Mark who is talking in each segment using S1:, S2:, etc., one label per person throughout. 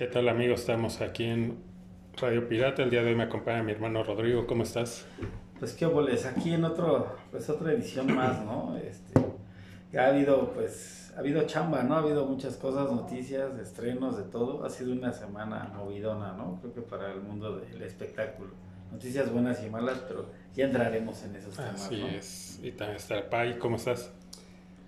S1: ¿Qué tal amigos? Estamos aquí en Radio Pirata. El día de hoy me acompaña mi hermano Rodrigo. ¿Cómo estás?
S2: Pues qué boles, aquí en otro, pues otra edición más, ¿no? Este, ha habido, pues, ha habido chamba, ¿no? Ha habido muchas cosas, noticias, estrenos, de todo. Ha sido una semana movidona, ¿no? Creo que para el mundo del espectáculo. Noticias buenas y malas, pero ya entraremos en esos temas,
S1: Así
S2: ¿no?
S1: es. Y también está el Pai. ¿Cómo estás?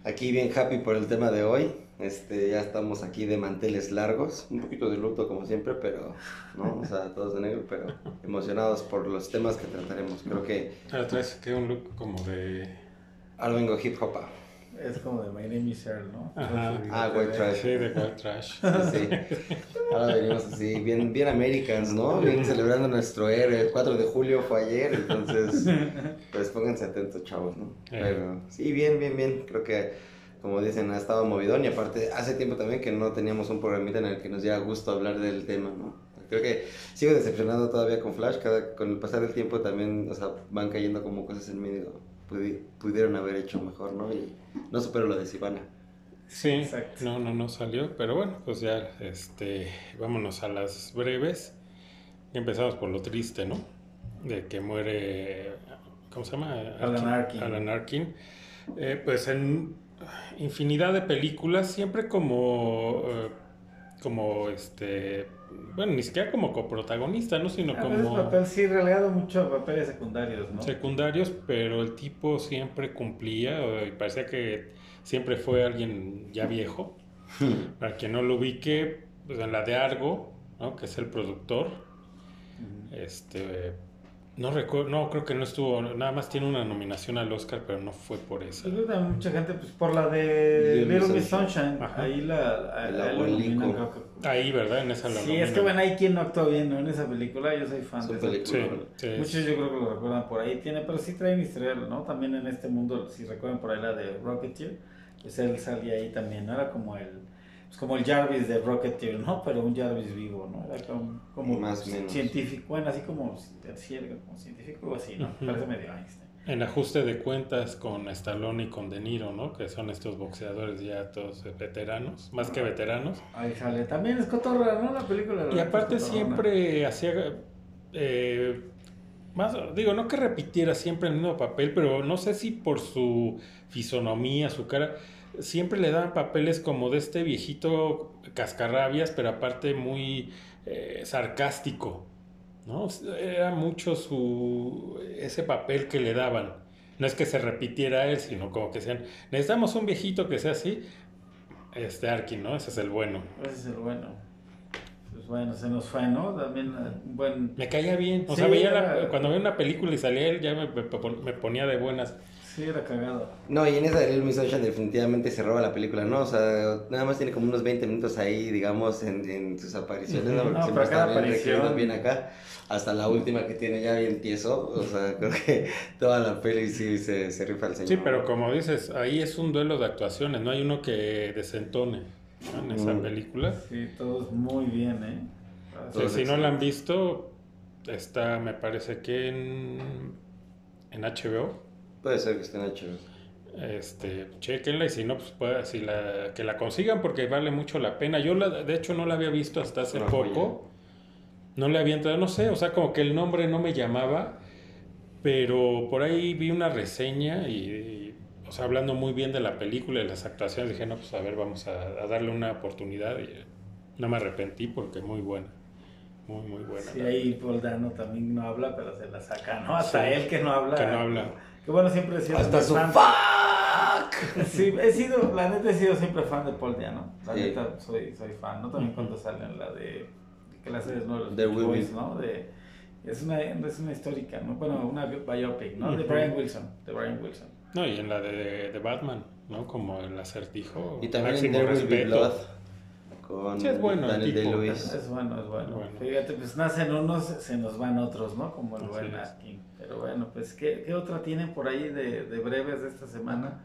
S3: Aquí bien happy por el tema de hoy. Este, ya estamos aquí de manteles largos, un poquito de luto como siempre, pero no, o sea, todos de negro, pero emocionados por los temas que trataremos. Creo que
S1: Ahora traes que un look como de...
S3: ahora vengo hip hop.
S2: Es como de My Name is Earl, ¿no?
S1: Ajá.
S3: Ah, white trash.
S1: Sí, de white trash.
S3: Sí. Ahora venimos así, bien, bien Americans, ¿no? Bien celebrando nuestro héroe. El 4 de julio fue ayer, entonces, pues pónganse atentos, chavos, ¿no? Pero sí, bien, bien, bien. Creo que, como dicen, ha estado movidón y aparte, hace tiempo también que no teníamos un programita en el que nos diera gusto hablar del tema, ¿no? Creo que sigo decepcionado todavía con Flash. Cada, con el pasar del tiempo también, o sea, van cayendo como cosas en medio. Pudi- pudieron haber hecho mejor, ¿no? Y no supero lo de Sivana.
S1: Sí,
S2: Exacto.
S1: no, no, no salió, pero bueno, pues ya, este, vámonos a las breves. Y empezamos por lo triste, ¿no? De que muere, ¿cómo se llama?
S2: Alan Arkin.
S1: Alan Arkin. Eh, pues en infinidad de películas, siempre como, eh, como, este, bueno, ni siquiera como coprotagonista, ¿no? Sino
S2: A
S1: como
S2: papel, sí, relegado mucho a papeles secundarios, ¿no?
S1: secundarios, pero el tipo siempre cumplía, y parecía que siempre fue alguien ya viejo. Para quien no lo ubique, pues en la de Argo, ¿no? que es el productor, este, no recuerdo, no, creo que no estuvo, nada más tiene una nominación al Oscar, pero no fue por esa.
S2: Yo creo que también mucha gente, pues por la de
S3: Little Miss
S2: Sunshine,
S1: Ajá.
S2: ahí la, a- nominan, creo que-
S1: Ahí, ¿verdad? En esa la
S2: Sí, es que bueno, hay quien no actuó bien ¿no? en esa película, yo soy fan
S3: Su
S2: de esa
S3: película.
S1: Sí,
S2: película.
S1: sí,
S2: Muchos yo creo que lo recuerdan por ahí, tiene, pero sí trae historial, ¿no? También en este mundo, si recuerdan por ahí la de Rocketeer, pues él salía ahí también, ¿no? Era como el, pues como el Jarvis de Rocketeer, ¿no? Pero un Jarvis vivo, ¿no? Era como, como
S3: Más o menos.
S2: científico, bueno, así como, como científico o así, ¿no?
S1: Ujú.
S2: Parece medio Einstein.
S1: En ajuste de cuentas con Stallone y con De Niro, ¿no? Que son estos boxeadores ya todos eh, veteranos, más que veteranos.
S2: Ahí sale, también es cotorra, ¿no? La película. la
S1: Y aparte siempre hacía, eh, más, digo, no que repitiera siempre el mismo papel, pero no sé si por su fisonomía, su cara, siempre le daban papeles como de este viejito cascarrabias, pero aparte muy eh, sarcástico, ¿no? Era mucho su, ese papel que le daban. No es que se repitiera él, sino como que sean, necesitamos un viejito que sea así, este Arkin, ¿no? Ese es el bueno.
S2: Ese es el bueno. Pues bueno, se nos fue, ¿no? También un buen.
S1: Me caía bien. O
S2: Sí,
S1: sea, veía la- cuando veía una película y salía él, ya me- me ponía de buenas.
S2: Sí, era cagado.
S3: No, y en esa de Little Miss Sunshine definitivamente se roba la película, ¿no? O sea, nada más tiene como unos 20 minutos ahí, digamos, en, en sus apariciones, ¿no? Porque
S2: No,
S3: siempre
S2: pero cada
S3: está bien
S2: aparición-
S3: bien acá, hasta la última que tiene ya bien tieso, o sea, creo que toda la peli sí se, se rifa el señor.
S1: Sí, pero como dices, ahí es un duelo de actuaciones, no hay uno que desentone ¿no? en esa
S3: Mm.
S1: película.
S2: Sí, todos muy bien, ¿eh?
S1: Sí, si no la han visto, está, me parece que en, en HBO.
S3: Puede ser que estén hechos.
S1: Este, chequenla y si no, pues puede, si la, que la consigan porque vale mucho la pena. Yo la, de hecho no la había visto hasta hace
S3: Una
S1: poco. No le había entrado, no sé, o sea, como que el nombre no me llamaba, pero por ahí vi una reseña y, y, o sea, hablando muy bien de la película y las actuaciones, dije, no, pues a ver, vamos a, a darle una oportunidad y eh, no me arrepentí porque muy buena, muy, muy buena.
S2: Sí, ahí Paul Dano también no habla, pero se la saca, ¿no? Hasta
S1: Sí.
S2: él que no habla.
S1: Que no habla.
S2: Que bueno, siempre he sido
S3: Hasta su
S2: fan.
S3: fuck.
S2: Sí, he sido, la neta he sido siempre fan de Paul Dano. La
S3: Sí.
S2: neta soy, soy fan, ¿no? También cuando salen la de. ¿Qué es, no? Los
S3: The
S2: Beach
S3: Will
S2: Boys. ¿no? De, es una, es una histórica, ¿no? Bueno, una biopic, ¿no? De. Brian Wilson. De Brian Wilson.
S1: No, y en la de, de Batman, ¿no? Como el acertijo.
S3: Y también en
S1: máximo
S3: There Will Be. Blood, con
S1: Sí, es bueno el
S3: Daniel
S1: tipo.
S3: Day-Lewis.
S2: Es bueno, es bueno.
S1: Bueno.
S2: Fíjate, pues nacen unos, se nos van otros, ¿no? Como el buen
S1: es.
S2: Atkin. Pero bueno, pues, ¿qué, qué otra tienen por ahí de, de breves de esta semana?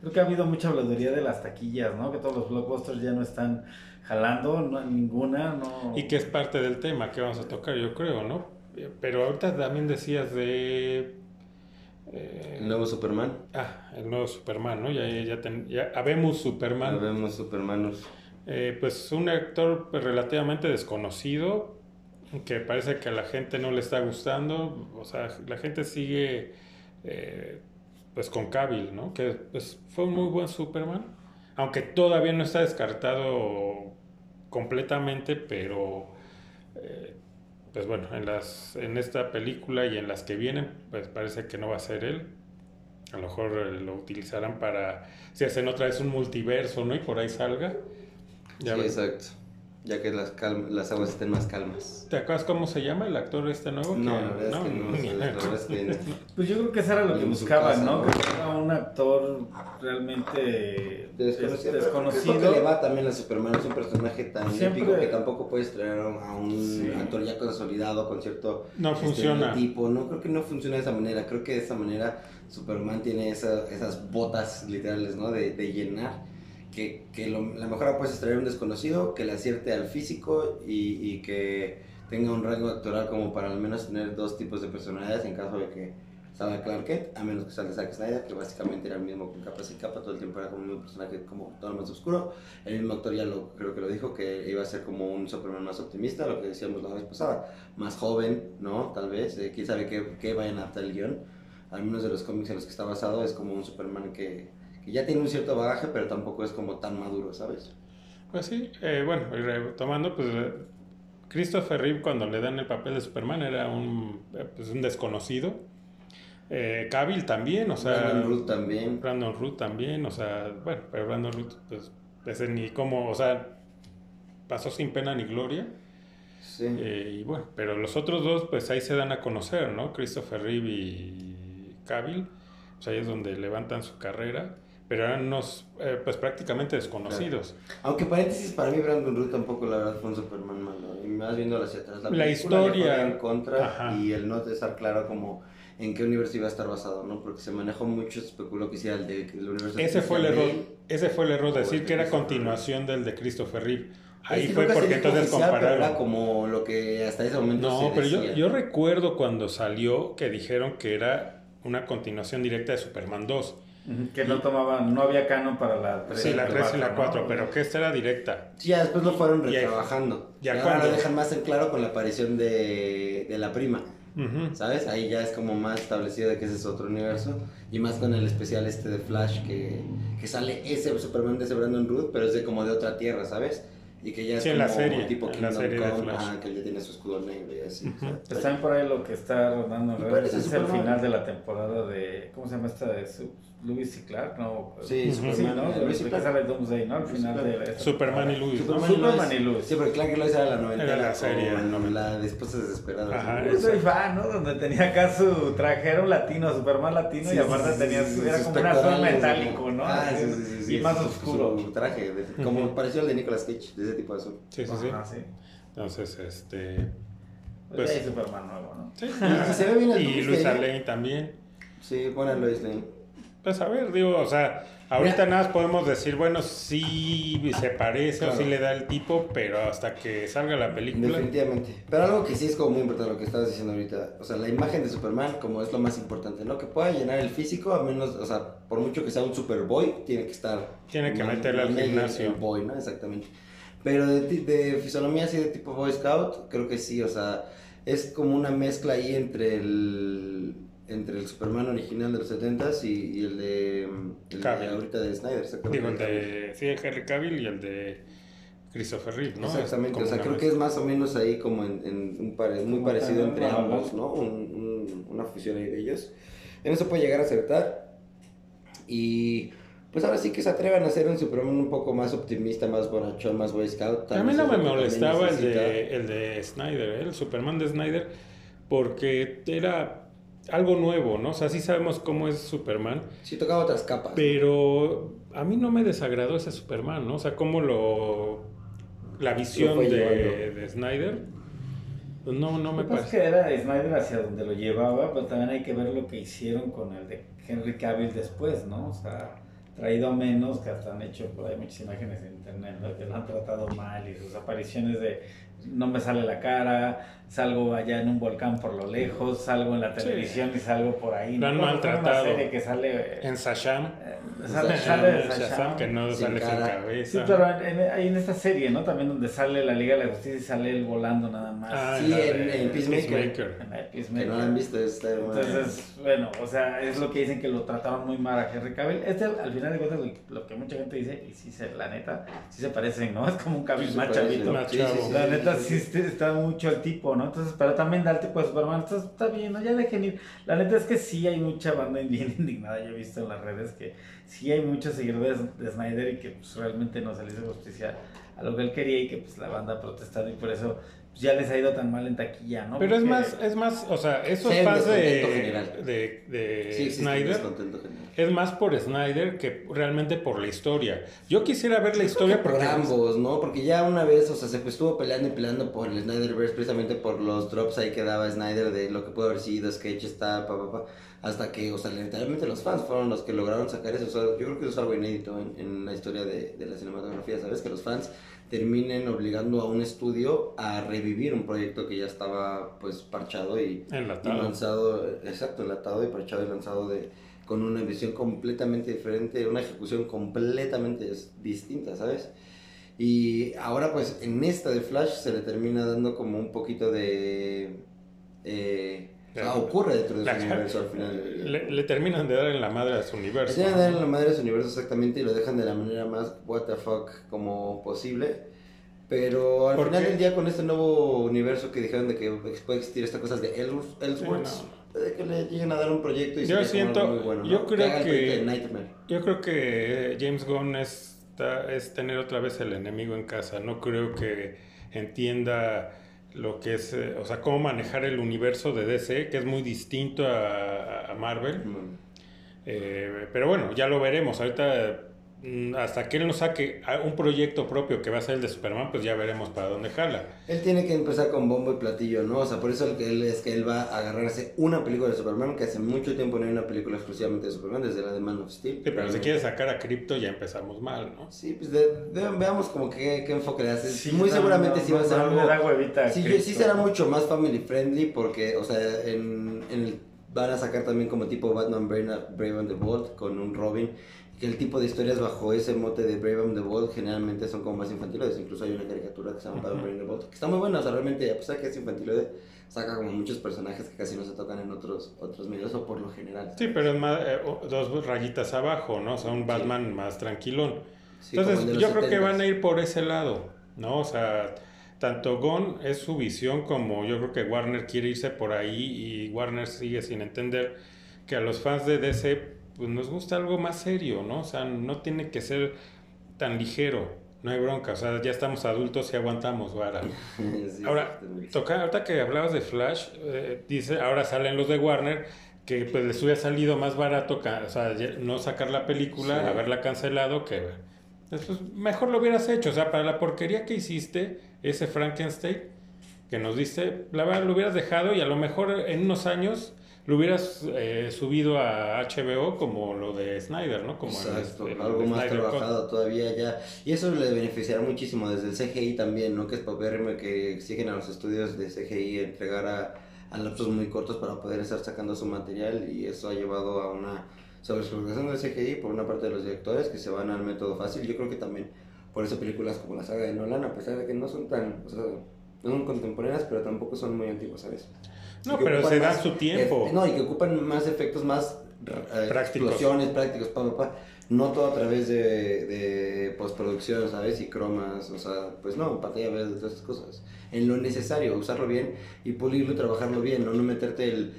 S2: Creo que ha habido mucha habladuría de las taquillas, ¿no? Que todos los blockbusters ya no están jalando, no, ninguna, no.
S1: Y que es parte del tema que vamos a tocar, yo creo, ¿no? Pero ahorita también decías de... eh,
S3: El nuevo Superman.
S1: Ah, el nuevo Superman, ¿no? Ya, ya, ten- ya habemos Superman.
S3: Lo vemos Supermanus.
S1: Eh, pues un actor pues, relativamente desconocido, que parece que a la gente no le está gustando, o sea, la gente sigue eh, pues con Cavill, ¿no? Que pues, fue un muy buen Superman, aunque todavía no está descartado completamente, pero eh, pues bueno, en, las, en esta película y en las que vienen, pues parece que no va a ser él. A lo mejor lo utilizarán para, si hacen otra vez un multiverso, ¿no? Y por ahí salga.
S3: Ya sí, exacto. Ya que las, las aguas estén más calmas.
S1: ¿Te acuerdas cómo se llama el actor este nuevo?
S3: No, la verdad es que no.
S2: Pues yo creo que eso era lo que buscaban, ¿no? Que era un actor realmente
S3: desconocido. desconocido. Creo que le va también a Superman, es un personaje tan Siempre... épico que tampoco puedes traer a un actor ya consolidado con cierto
S1: no funciona.
S3: tipo. No creo que no funciona de esa manera. Creo que de esa manera Superman tiene esa, esas botas literales, ¿no? De, de llenar que, que lo, la mejor apuesta es traer un desconocido, que le acierte al físico y, y, que tenga un rango actoral como para al menos tener dos tipos de personalidades en caso de que salga Clark Kent, a menos que salga Zack Snyder, que básicamente era el mismo con capas y capa, todo el tiempo era como un personaje como todo más oscuro. El mismo actor ya lo, creo que lo dijo, que iba a ser como un Superman más optimista, lo que decíamos la vez pasada, más joven, ¿no? Tal vez, eh, quién sabe qué, qué vayan a adaptar el guion. Al menos de los cómics en los que está basado, es como un Superman que que ya tiene un cierto bagaje, pero tampoco es como tan maduro, ¿sabes?
S1: Pues sí, eh, bueno, tomando, pues eh, Christopher Reeve cuando le dan el papel de Superman era un, eh, pues, un desconocido. Eh, Cavill también, o sea...
S3: Brandon Root también.
S1: Brandon Root también, o sea, bueno, pero Brandon Root, pues, ese ni como, o sea, pasó sin pena ni gloria.
S3: Sí.
S1: y bueno, pero los otros dos, pues ahí se dan a conocer, ¿no? Christopher Reeve y Cavill, pues ahí es donde levantan su carrera pero eran unos, eh, pues prácticamente desconocidos.
S3: Aunque paréntesis, para mí Brandon Root tampoco la verdad fue un Superman malo. Y más viendo hacia atrás.
S1: La, la historia.
S3: En contra y el no estar claro como en qué universo iba a estar basado, ¿no? Porque se manejó mucho, se especuló que sea el de el universo
S1: ese fue el error, ese fue el error, decir que era continuación del de Christopher Reeve. Ahí fue porque entonces compararon.
S3: Era como lo que hasta ese momento
S1: No, pero yo, yo recuerdo cuando salió que dijeron que era una continuación directa de Superman 2
S2: que no tomaban, no había canon para la
S1: 3. Sí, la 3 y la 4, pero que esta era directa.
S3: Sí, ya después lo fueron retrabajando. Ya, ahora lo dejan más en claro con la aparición de, de la prima. ¿Sabes? Ahí ya es como más establecido de que ese es otro universo. Y más con el especial este de Flash que, que sale ese Superman de ese Brandon Root, pero es de como de otra tierra, ¿sabes? y que ya es
S1: sí,
S3: como
S1: la serie,
S3: tipo
S1: en la serie
S3: Come, de Flash. que ya tiene su escudo negro y así. Uh -huh.
S2: o sea, por ahí lo que está rodando en redes es el final de la temporada de, ¿cómo se llama esta? de su, Lewis y Clark, ¿no?
S3: Sí, uh -huh. Superman, sí,
S2: ¿no? Lewis y Clark. Doomsday, ¿no? Al final sí, de
S1: Superman y Lewis,
S2: Superman, ¿no? Superman y Lewis.
S3: Sí, pero Clark y Lewis era la noventa.
S1: Era la serie,
S3: la de Esposas Desesperadas.
S2: Ajá, Yo soy fan, ¿no? Donde tenía acá su traje, era un latino, Superman latino, sí, y aparte tenía su, era como un azul metálico, ¿no?
S3: Ah, sí, sí, sí.
S2: Y más oscuro.
S3: Su traje, como pareció al de Nicolas Cage, de ese tipo de azul.
S1: Sí, sí, sí. sí. Entonces, este.
S2: Pues, pues Superman nuevo, ¿no?
S1: Sí.
S3: y se ve bien el
S1: Y Luis Lane también.
S3: Sí, buena Lois Lane.
S1: Pues a ver, digo, o sea, ahorita nada más podemos decir, bueno, sí se parece claro. o sí le da el tipo, pero hasta que salga la película.
S3: Definitivamente. Pero algo que sí es como muy importante lo que estabas diciendo ahorita. O sea, la imagen de Superman como es lo más importante, ¿no? Que pueda llenar el físico, a menos, o sea, por mucho que sea un Superboy, tiene que estar.
S1: Tiene que meterle al gimnasio.
S3: El boy, ¿no? Exactamente. Pero de, de fisonomía así de tipo Boy Scout, creo que sí, o sea, es como una mezcla ahí entre el entre el Superman original de los 70s y, y el, de, el de ahorita de Snyder.
S1: Digo, el de sí, Henry Cavill y el de Christopher Reeve, ¿no?
S3: Exactamente, o sea, creo que es más o menos ahí como en, en un pare, muy parecido entre ambos, ¿no? Un, un, una fusión ahí de ellos. En eso puede llegar a acertar. Y pues ahora sí que se atrevan a hacer un Superman un poco más optimista, más bonachón, más Boy Scout.
S1: A mí no me molestaba el de, el de Snyder, ¿eh? el Superman de Snyder, porque era algo nuevo, ¿no? O sea, sí sabemos cómo es Superman.
S3: Sí, tocaba otras capas.
S1: Pero a mí no me desagradó ese Superman, ¿no? O sea, cómo lo... La visión de, de, Snyder. Pues no, no me parece.
S2: Es que era Snyder hacia donde lo llevaba, pero también hay que ver lo que hicieron con el de Henry Cavill después, ¿no? O sea traído a menos, que hasta han hecho por ahí muchas imágenes en internet, ¿no? que lo han tratado mal y sus apariciones de no me sale la cara, salgo allá en un volcán por lo lejos, salgo en la televisión y salgo por ahí.
S1: Lo han
S2: Una
S1: maltratado.
S2: serie que sale...
S1: En Sasham.
S2: eh, sale,
S3: Shazam,
S2: sale de
S1: Shazam,
S2: Shazam.
S1: que no sale sin cabeza.
S2: Sí, pero en, en- ahí en esta serie, ¿no? También donde sale la Liga de la Justicia y sale él volando nada más.
S1: Ah,
S3: Sí, en-
S1: de
S3: en Peacemaker.
S2: En
S3: Que no la han visto, hermosa.
S2: Entonces, bueno, o sea, es lo que dicen que lo trataban muy mal a Henry Cavill. Este, al final de cuentas, lo, lo que mucha gente dice, y sí, se, la neta, sí se parecen, ¿no? Es como un Cavill
S3: Sí
S2: más chavito.
S1: Más
S3: Sí, sí,
S1: chavo.
S3: sí,
S2: La
S3: sí,
S2: está mucho el tipo, ¿no? Entonces, pero también da el tipo de Superman, entonces está bien, ¿no? Ya dejen ir. La neta es que sí hay mucha banda bien indignada, yo he visto en las redes que sí hay muchos seguidores de Snyder y que pues realmente no se le hizo justicia a lo que él quería y que pues la banda ha protestado y por eso pues, ya les ha ido tan mal en taquilla, ¿no?
S1: Pero es
S2: Porque-
S1: más, es más, o sea, esos
S3: un
S1: fans de, de, de
S3: Sí, sí,
S1: Snyder es más por Snyder que realmente por la historia. Yo quisiera ver la historia
S3: por
S1: porque
S3: ambos, ¿no? Porque ya una vez, o sea, se estuvo peleando y peleando por el Snyderverse precisamente por los drops ahí que daba Snyder de lo que pudo haber sido, sketch está, pa, pa, pa, hasta que, o sea, literalmente los fans fueron los que lograron sacar eso. O sea, yo creo que eso es algo inédito en, en la historia de, de la cinematografía, ¿sabes? Que los fans terminen obligando a un estudio a revivir un proyecto que ya estaba, pues, parchado y, y
S1: enlatado.
S3: lanzado, exacto, enlatado y parchado y lanzado de, con una visión completamente diferente, una ejecución completamente distinta, ¿sabes? Y ahora pues en esta de Flash se le termina dando como un poquito de... eh, o sea,
S1: La-
S3: ocurre dentro de
S1: La-
S3: su universo al final.
S1: le, le terminan de dar en la madre a su
S3: Le
S1: universo.
S3: tienen que dar en la madre de su universo exactamente y lo dejan de la manera más what the fuck como posible. Pero al
S1: ¿Por
S3: final
S1: qué?
S3: del día con este nuevo universo que dijeron de que puede existir estas cosas de Ellsworth,
S1: Sí,
S3: puede que le lleguen a dar un proyecto y
S1: Yo
S3: como
S1: siento-
S3: muy bueno, ¿no?
S1: yo creo que-
S3: de.
S1: Yo creo que James Gunn es, es tener otra vez el enemigo en casa. No creo que entienda lo que es, eh, o sea, cómo manejar el universo de DC, que es muy distinto a, a Marvel.
S3: Mm.
S1: Eh, pero bueno, ya lo veremos. Ahorita, hasta que él nos saque un proyecto propio que va a ser el de Superman, pues ya veremos para dónde jala.
S3: Él tiene que empezar con bombo y platillo, ¿no? O sea, por eso el que él es que él va a agarrarse una película de Superman, que hace mucho tiempo no hay una película exclusivamente de Superman, desde la de Man of Steel.
S1: Sí, pero si quiere sacar a Crypto ya empezamos mal, ¿no?
S3: Sí, pues de- de- veamos como que, qué enfoque le hace.
S2: Sí,
S3: Muy
S2: no,
S3: seguramente
S2: no,
S3: sí va a
S2: no,
S3: ser
S2: no,
S3: algo... Sí, sí será mucho más family friendly porque, o sea, en, en el- van a sacar también como tipo Batman Brave, Brave and the Bold con un Robin, que el tipo de historias bajo ese mote de Brave and the Bold generalmente son como más infantiles, incluso hay una caricatura que se llama Brave and the Bold, que está muy buena, o sea, realmente, a pesar que es infantil, saca como muchos personajes que casi no se tocan en otros, otros medios o por lo general.
S1: Sí, pero es más, eh, dos rayitas abajo, ¿no? O sea, un Batman más tranquilón.
S3: Sí,
S1: Entonces, yo creo que
S3: 70s.
S1: van a ir por ese lado, ¿no? O sea, tanto Gon es su visión como yo creo que Warner quiere irse por ahí y Warner sigue sin entender que a los fans de DC pues nos gusta algo más serio, ¿no? O sea, no tiene que ser tan ligero, no hay bronca, o sea, ya estamos adultos y aguantamos, vara.
S3: Sí,
S1: Ahora. Toca, ahorita que hablabas de Flash, eh, dice, ahora salen los de Warner, que pues les hubiera salido más barato, o sea, no sacar la película,
S3: Sí.
S1: haberla cancelado, que mejor lo hubieras hecho, o sea, para la porquería que hiciste, ese Frankenstein que nos diste, la verdad lo hubieras dejado y a lo mejor en unos años lo hubieras eh, subido a HBO como lo de Snyder, ¿no? Como el-
S3: Exacto,
S1: el
S3: algo más
S1: Snyder
S3: trabajado todavía ya. Y eso le beneficiará muchísimo desde el CGI también, ¿no? Que es papérrimo que exigen a los estudios de CGI entregar a, a lapsos muy cortos para poder estar sacando su material y eso ha llevado a una sobreexplotación del CGI por una parte de los directores que se van al método fácil. Yo creo que también por eso películas como la saga de Nolan, a pesar de que no son tan, o sea, no son contemporáneas, pero tampoco son muy antiguas, ¿sabes?
S1: No, pero se dan su tiempo.
S3: efe- no, y que ocupan más efectos más eh,
S1: Prácticos.
S3: explosiones prácticos, pa, pa, pa. No todo a través de, de postproducción, ¿sabes? Y cromas, o sea, pues no, pantalla verde, todas esas cosas. En lo necesario, usarlo bien y pulirlo y trabajarlo bien, no, no meterte el,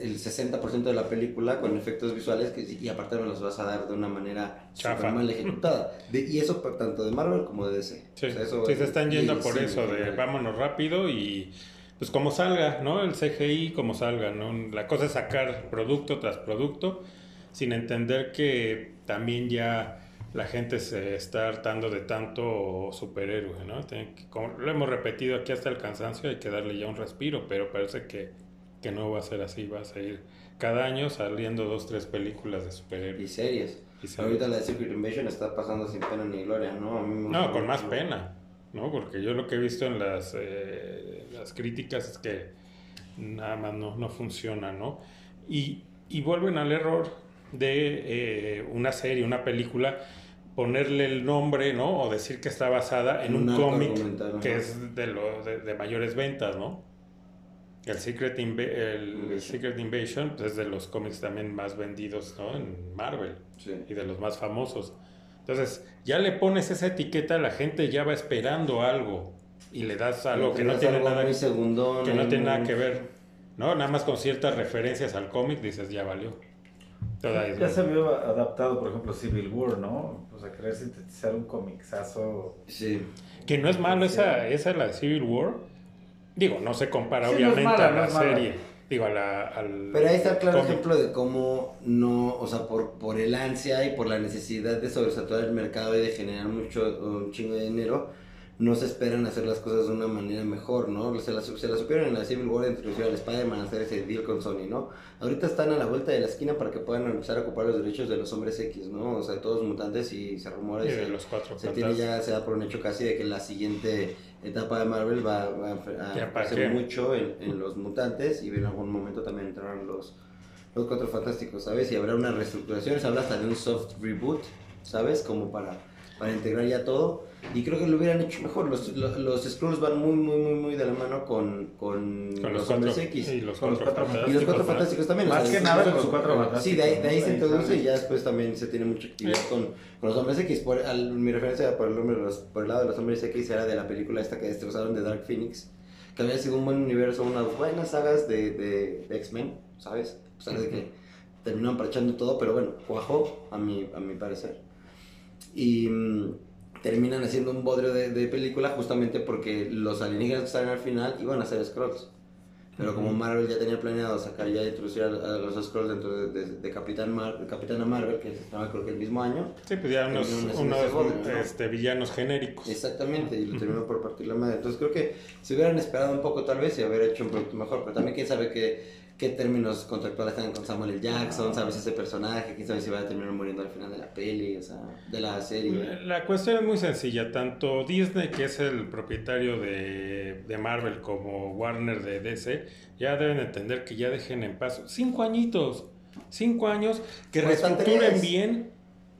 S3: el 60% de la película con efectos visuales que, y aparte me los vas a dar de una manera súper mal ejecutada. De- y eso tanto de Marvel como de DC.
S1: Sí,
S3: O sea, eso-
S1: sí, se están yendo por eso de vámonos rápido y pues como salga, ¿no? El CGI como salga, ¿no? La cosa es sacar producto tras producto sin entender que también ya la gente se está hartando de tanto superhéroe, ¿no? Que- como lo hemos repetido aquí hasta el cansancio, hay que darle ya un respiro, pero parece que, que no va a ser así, va a seguir cada año saliendo dos, tres películas de
S3: Y
S1: superhéroes.
S3: series.
S1: Y series.
S3: Ahorita la de Secret Invasion está pasando sin pena ni gloria, ¿no? A mí me
S1: No, con más pena. ¿no? Porque yo lo que he visto en las, eh, las críticas es que nada más no, no funciona, ¿no? Y, y vuelven al error de eh, una serie, una película, ponerle el nombre, ¿no? O decir que está basada en un, cómic que es de, lo, de, de mayores ventas, ¿no? El Secret, Inva- el
S3: Invasion.
S1: Secret Invasion pues, es de los cómics también más vendidos, ¿no? En Marvel
S3: Sí.
S1: y de los más famosos. Entonces, ya le pones esa etiqueta, la gente ya va esperando algo y le das algo que no tiene
S3: algo
S1: nada
S3: muy segundón,
S1: que no tiene nada que ver, ¿no? Nada más con ciertas referencias al cómic dices, ya valió. Toda
S2: Ya se vio adaptado, por ejemplo, Civil War, ¿no? Pues a querer sintetizar un comicsazo.
S3: Sí.
S1: Que no es malo esa, esa la de Civil War. Digo, no se compara
S2: Sí, no
S1: obviamente
S2: mala,
S1: a
S2: no
S1: la
S2: mala.
S1: serie. Digo, a la, al
S3: Pero ahí está el claro
S1: cómic.
S3: ejemplo de cómo no, o sea, por, por el ansia y por la necesidad de sobresaturar el mercado y de generar mucho, un chingo de dinero, no se esperan hacer las cosas de una manera mejor, ¿no? Se las, se las supieron en la Civil War introducir al Spider-Man, hacer ese deal con Sony, ¿no? Ahorita están a la vuelta de la esquina para que puedan empezar a ocupar los derechos de los hombres X, ¿no? O sea, de todos mutantes y se rumora
S1: Y
S3: se,
S1: los cuatro
S3: se tiene ya, se da por un hecho casi de que la siguiente etapa de Marvel va, va a
S1: Ya, ¿para
S3: hacer mucho en, en los mutantes y en algún momento también entrarán los, los cuatro fantásticos, ¿sabes? Y habrá una reestructuración, se habla hasta de un soft reboot, ¿sabes? Como para, para integrar ya todo. Y creo que lo hubieran hecho mejor. Los, los, los Skrulls van muy, muy, muy, muy de la mano con, con,
S1: Con
S3: los,
S1: los
S3: hombres
S1: cuatro,
S3: X.
S1: y los
S2: Con los
S1: cuatro
S2: cuatro
S1: fantásticos.
S3: Y los cuatro fantásticos también.
S2: Más
S3: o sea,
S2: que nada con los cuatro
S3: Sí,
S2: fantásticos,
S3: de ahí, de ahí se introduce y ya después también se tiene mucha actividad con, con los hombres X. Por, al- mi referencia por el, nombre de los- por el lado de los hombres X era de la película esta que destrozaron de Dark Phoenix, que había sido un buen universo, unas buenas sagas de, de, de X-Men, ¿sabes? O sea, de que terminaron parchando todo, pero bueno, cuajó a mi, a mi parecer. Y mm, terminan haciendo un bodrio de, de película justamente porque los alienígenas que salen al final iban a ser Skrulls. Pero como Marvel ya tenía planeado sacar ya introducir a, a los Skrulls dentro de, de, de Capitán Mar, de Capitana Marvel, que se estaba creo que el mismo año,
S1: Sí, pues ya unos, unos este, villanos genéricos.
S3: Exactamente, y lo terminó por partir la madre. Entonces creo que si hubieran esperado un poco tal vez y haber hecho un producto mejor, pero también quién sabe qué, qué términos contractuales están con Samuel L. Jackson, sabes ese personaje, quién sabe si va a terminar muriendo al final de la peli, o sea, de la serie.
S1: La cuestión es muy sencilla. Tanto Disney, que es el propietario de, de Marvel, como Warner de DC, ya deben entender que ya dejen en paz. Cinco añitos. Cinco años que
S3: Pues
S1: reestructuren bien.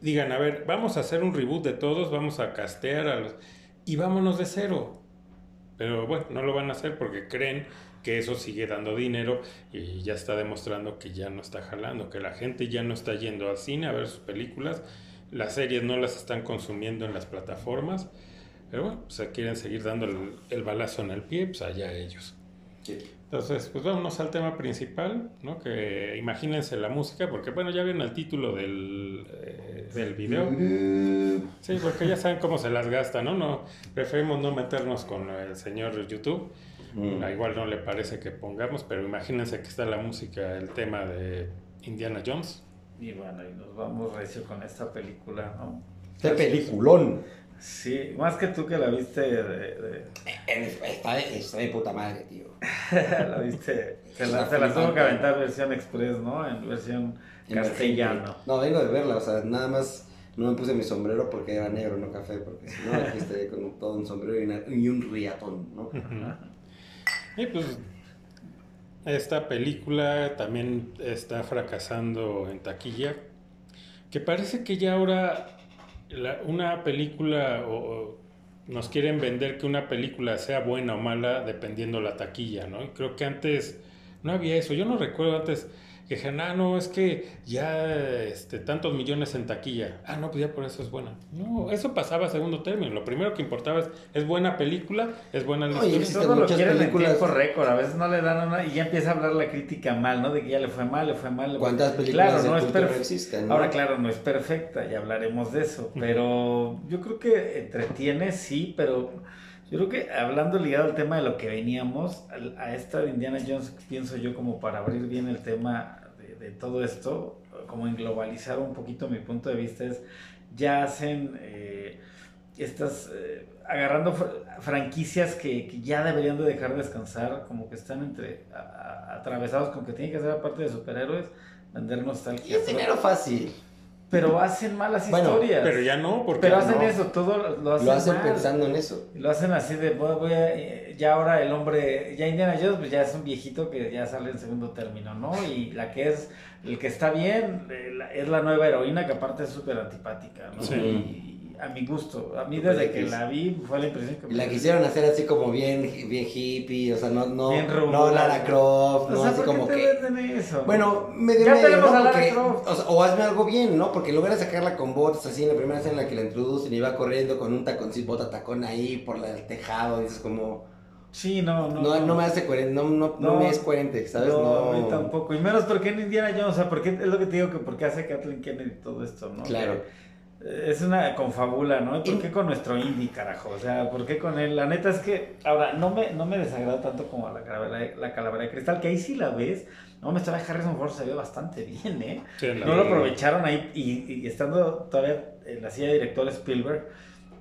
S1: Digan, a ver, vamos a hacer un reboot de todos, vamos a castear a los... Y vámonos de cero. Pero bueno, no lo van a hacer porque creen que eso sigue dando dinero y ya está demostrando que ya no está jalando, que la gente ya no está yendo al cine a ver sus películas, las series no las están consumiendo en las plataformas, pero bueno, pues quieren seguir dando el, el balazo en el pie, pues allá ellos.
S3: Sí.
S1: Entonces, pues vámonos al tema principal, ¿no? Que imagínense la música, porque bueno, ya vieron el título del, eh, del video. Sí, porque ya saben cómo se las gasta, ¿no? no Preferimos no meternos con el señor YouTube.
S3: Mm.
S1: Igual no le parece que pongamos, pero imagínense que está la música, el tema de Indiana Jones.
S2: Y bueno, y nos vamos recio con esta película, ¿no?
S3: ¡Qué peliculón!
S2: Sí, más que tú que la viste de, de-
S3: Está, está de puta madre, tío.
S2: la viste, se la, se la tuvo que aventar versión express, ¿no? En versión castellano.
S3: No, vengo de verla, o sea, nada más no me puse mi sombrero porque era negro, no café, porque si no, aquí estaría con todo un sombrero y, una- y un riatón, ¿no?
S1: Y pues esta película también está fracasando en taquilla. Que parece que ya ahora la- una película o, o nos quieren vender que una película sea buena o mala dependiendo la taquilla, ¿no? Creo que antes no había eso. Yo no recuerdo antes que dijeran, ah, no, es que ya este, tantos millones en taquilla. Ah, no, pues ya por eso es buena. No, eso pasaba a segundo término. Lo primero que importaba es, es buena película, es buena historia.
S3: existen
S2: Todo lo quieren en
S3: películas.
S2: tiempo récord, a veces no le dan una y ya empieza a hablar la crítica mal, ¿no? De que ya le fue mal, le fue mal. le fue-
S3: ¿Cuántas películas
S2: Claro,
S3: de
S2: no es
S3: no
S2: perfecta.
S3: existen? no?
S2: Ahora, claro, no es perfecta, ya hablaremos de eso, pero yo creo que entretiene, sí, pero yo creo que hablando ligado al tema de lo que veníamos, al- a esta de Indiana Jones, pienso yo como para abrir bien el tema de, todo esto, como en globalizar un poquito mi punto de vista, es ya hacen eh, estas, eh, agarrando fr- franquicias que, que ya deberían de dejar descansar, como que están entre a- a- atravesados con que tienen que ser aparte de superhéroes, vender
S3: Y
S2: nostalgia.
S3: es dinero fácil.
S2: Pero hacen malas
S3: Bueno,
S2: historias.
S1: Pero ya no, porque
S2: Pero hacen
S3: no.
S2: eso, todo lo- hacen,
S3: Lo hacen
S2: mal.
S3: pensando en eso.
S2: Lo hacen así de, voy, voy a, eh, ya ahora el hombre, ya Indiana Jones, pues ya es un viejito que ya sale en segundo término, ¿no? Y la que es, el que está bien, eh, la- es la nueva heroína que aparte es súper antipática, ¿no?
S1: Sí.
S2: Y, a mi gusto, a mí desde que la vi fue la impresión que
S3: Y
S2: me
S3: la quisieron hacer así como bien, bien hippie, o sea, no, no, no Lara Croft,
S2: O
S3: no
S2: sea,
S3: así
S2: ¿por qué
S3: como
S2: te
S3: que...
S2: venden eso?
S3: Bueno, medio
S2: Ya
S3: medio,
S2: tenemos
S3: ¿no?
S2: a Lara
S3: Porque,
S2: Croft.
S3: o, sea, o hazme algo bien, ¿no? Porque de sacarla con botas así en la primera escena en la que la introducen y va corriendo con un taconcito, bota tacón ahí por la- el tejado, dices como...
S2: Sí, no, no.
S3: No, no me hace coherente, no, no, no, me es coherente, ¿sabes?
S2: No, tampoco. Y menos porque en Indiana Jones, o sea, porque es lo que te digo que porque hace Kathleen Kennedy todo esto, ¿no?
S3: Claro.
S2: Que, es una confabula, ¿no? ¿Y por qué con nuestro indie, carajo? O sea, ¿por qué con él? La neta es que, ahora, no me, no me desagrada tanto como la calavera, la calavera de cristal, que ahí sí la ves. No, me estaba Harrison Ford se ve bastante bien, ¿eh?
S1: Sí, la
S2: No lo aprovecharon ahí y, y estando todavía en la silla de director Spielberg,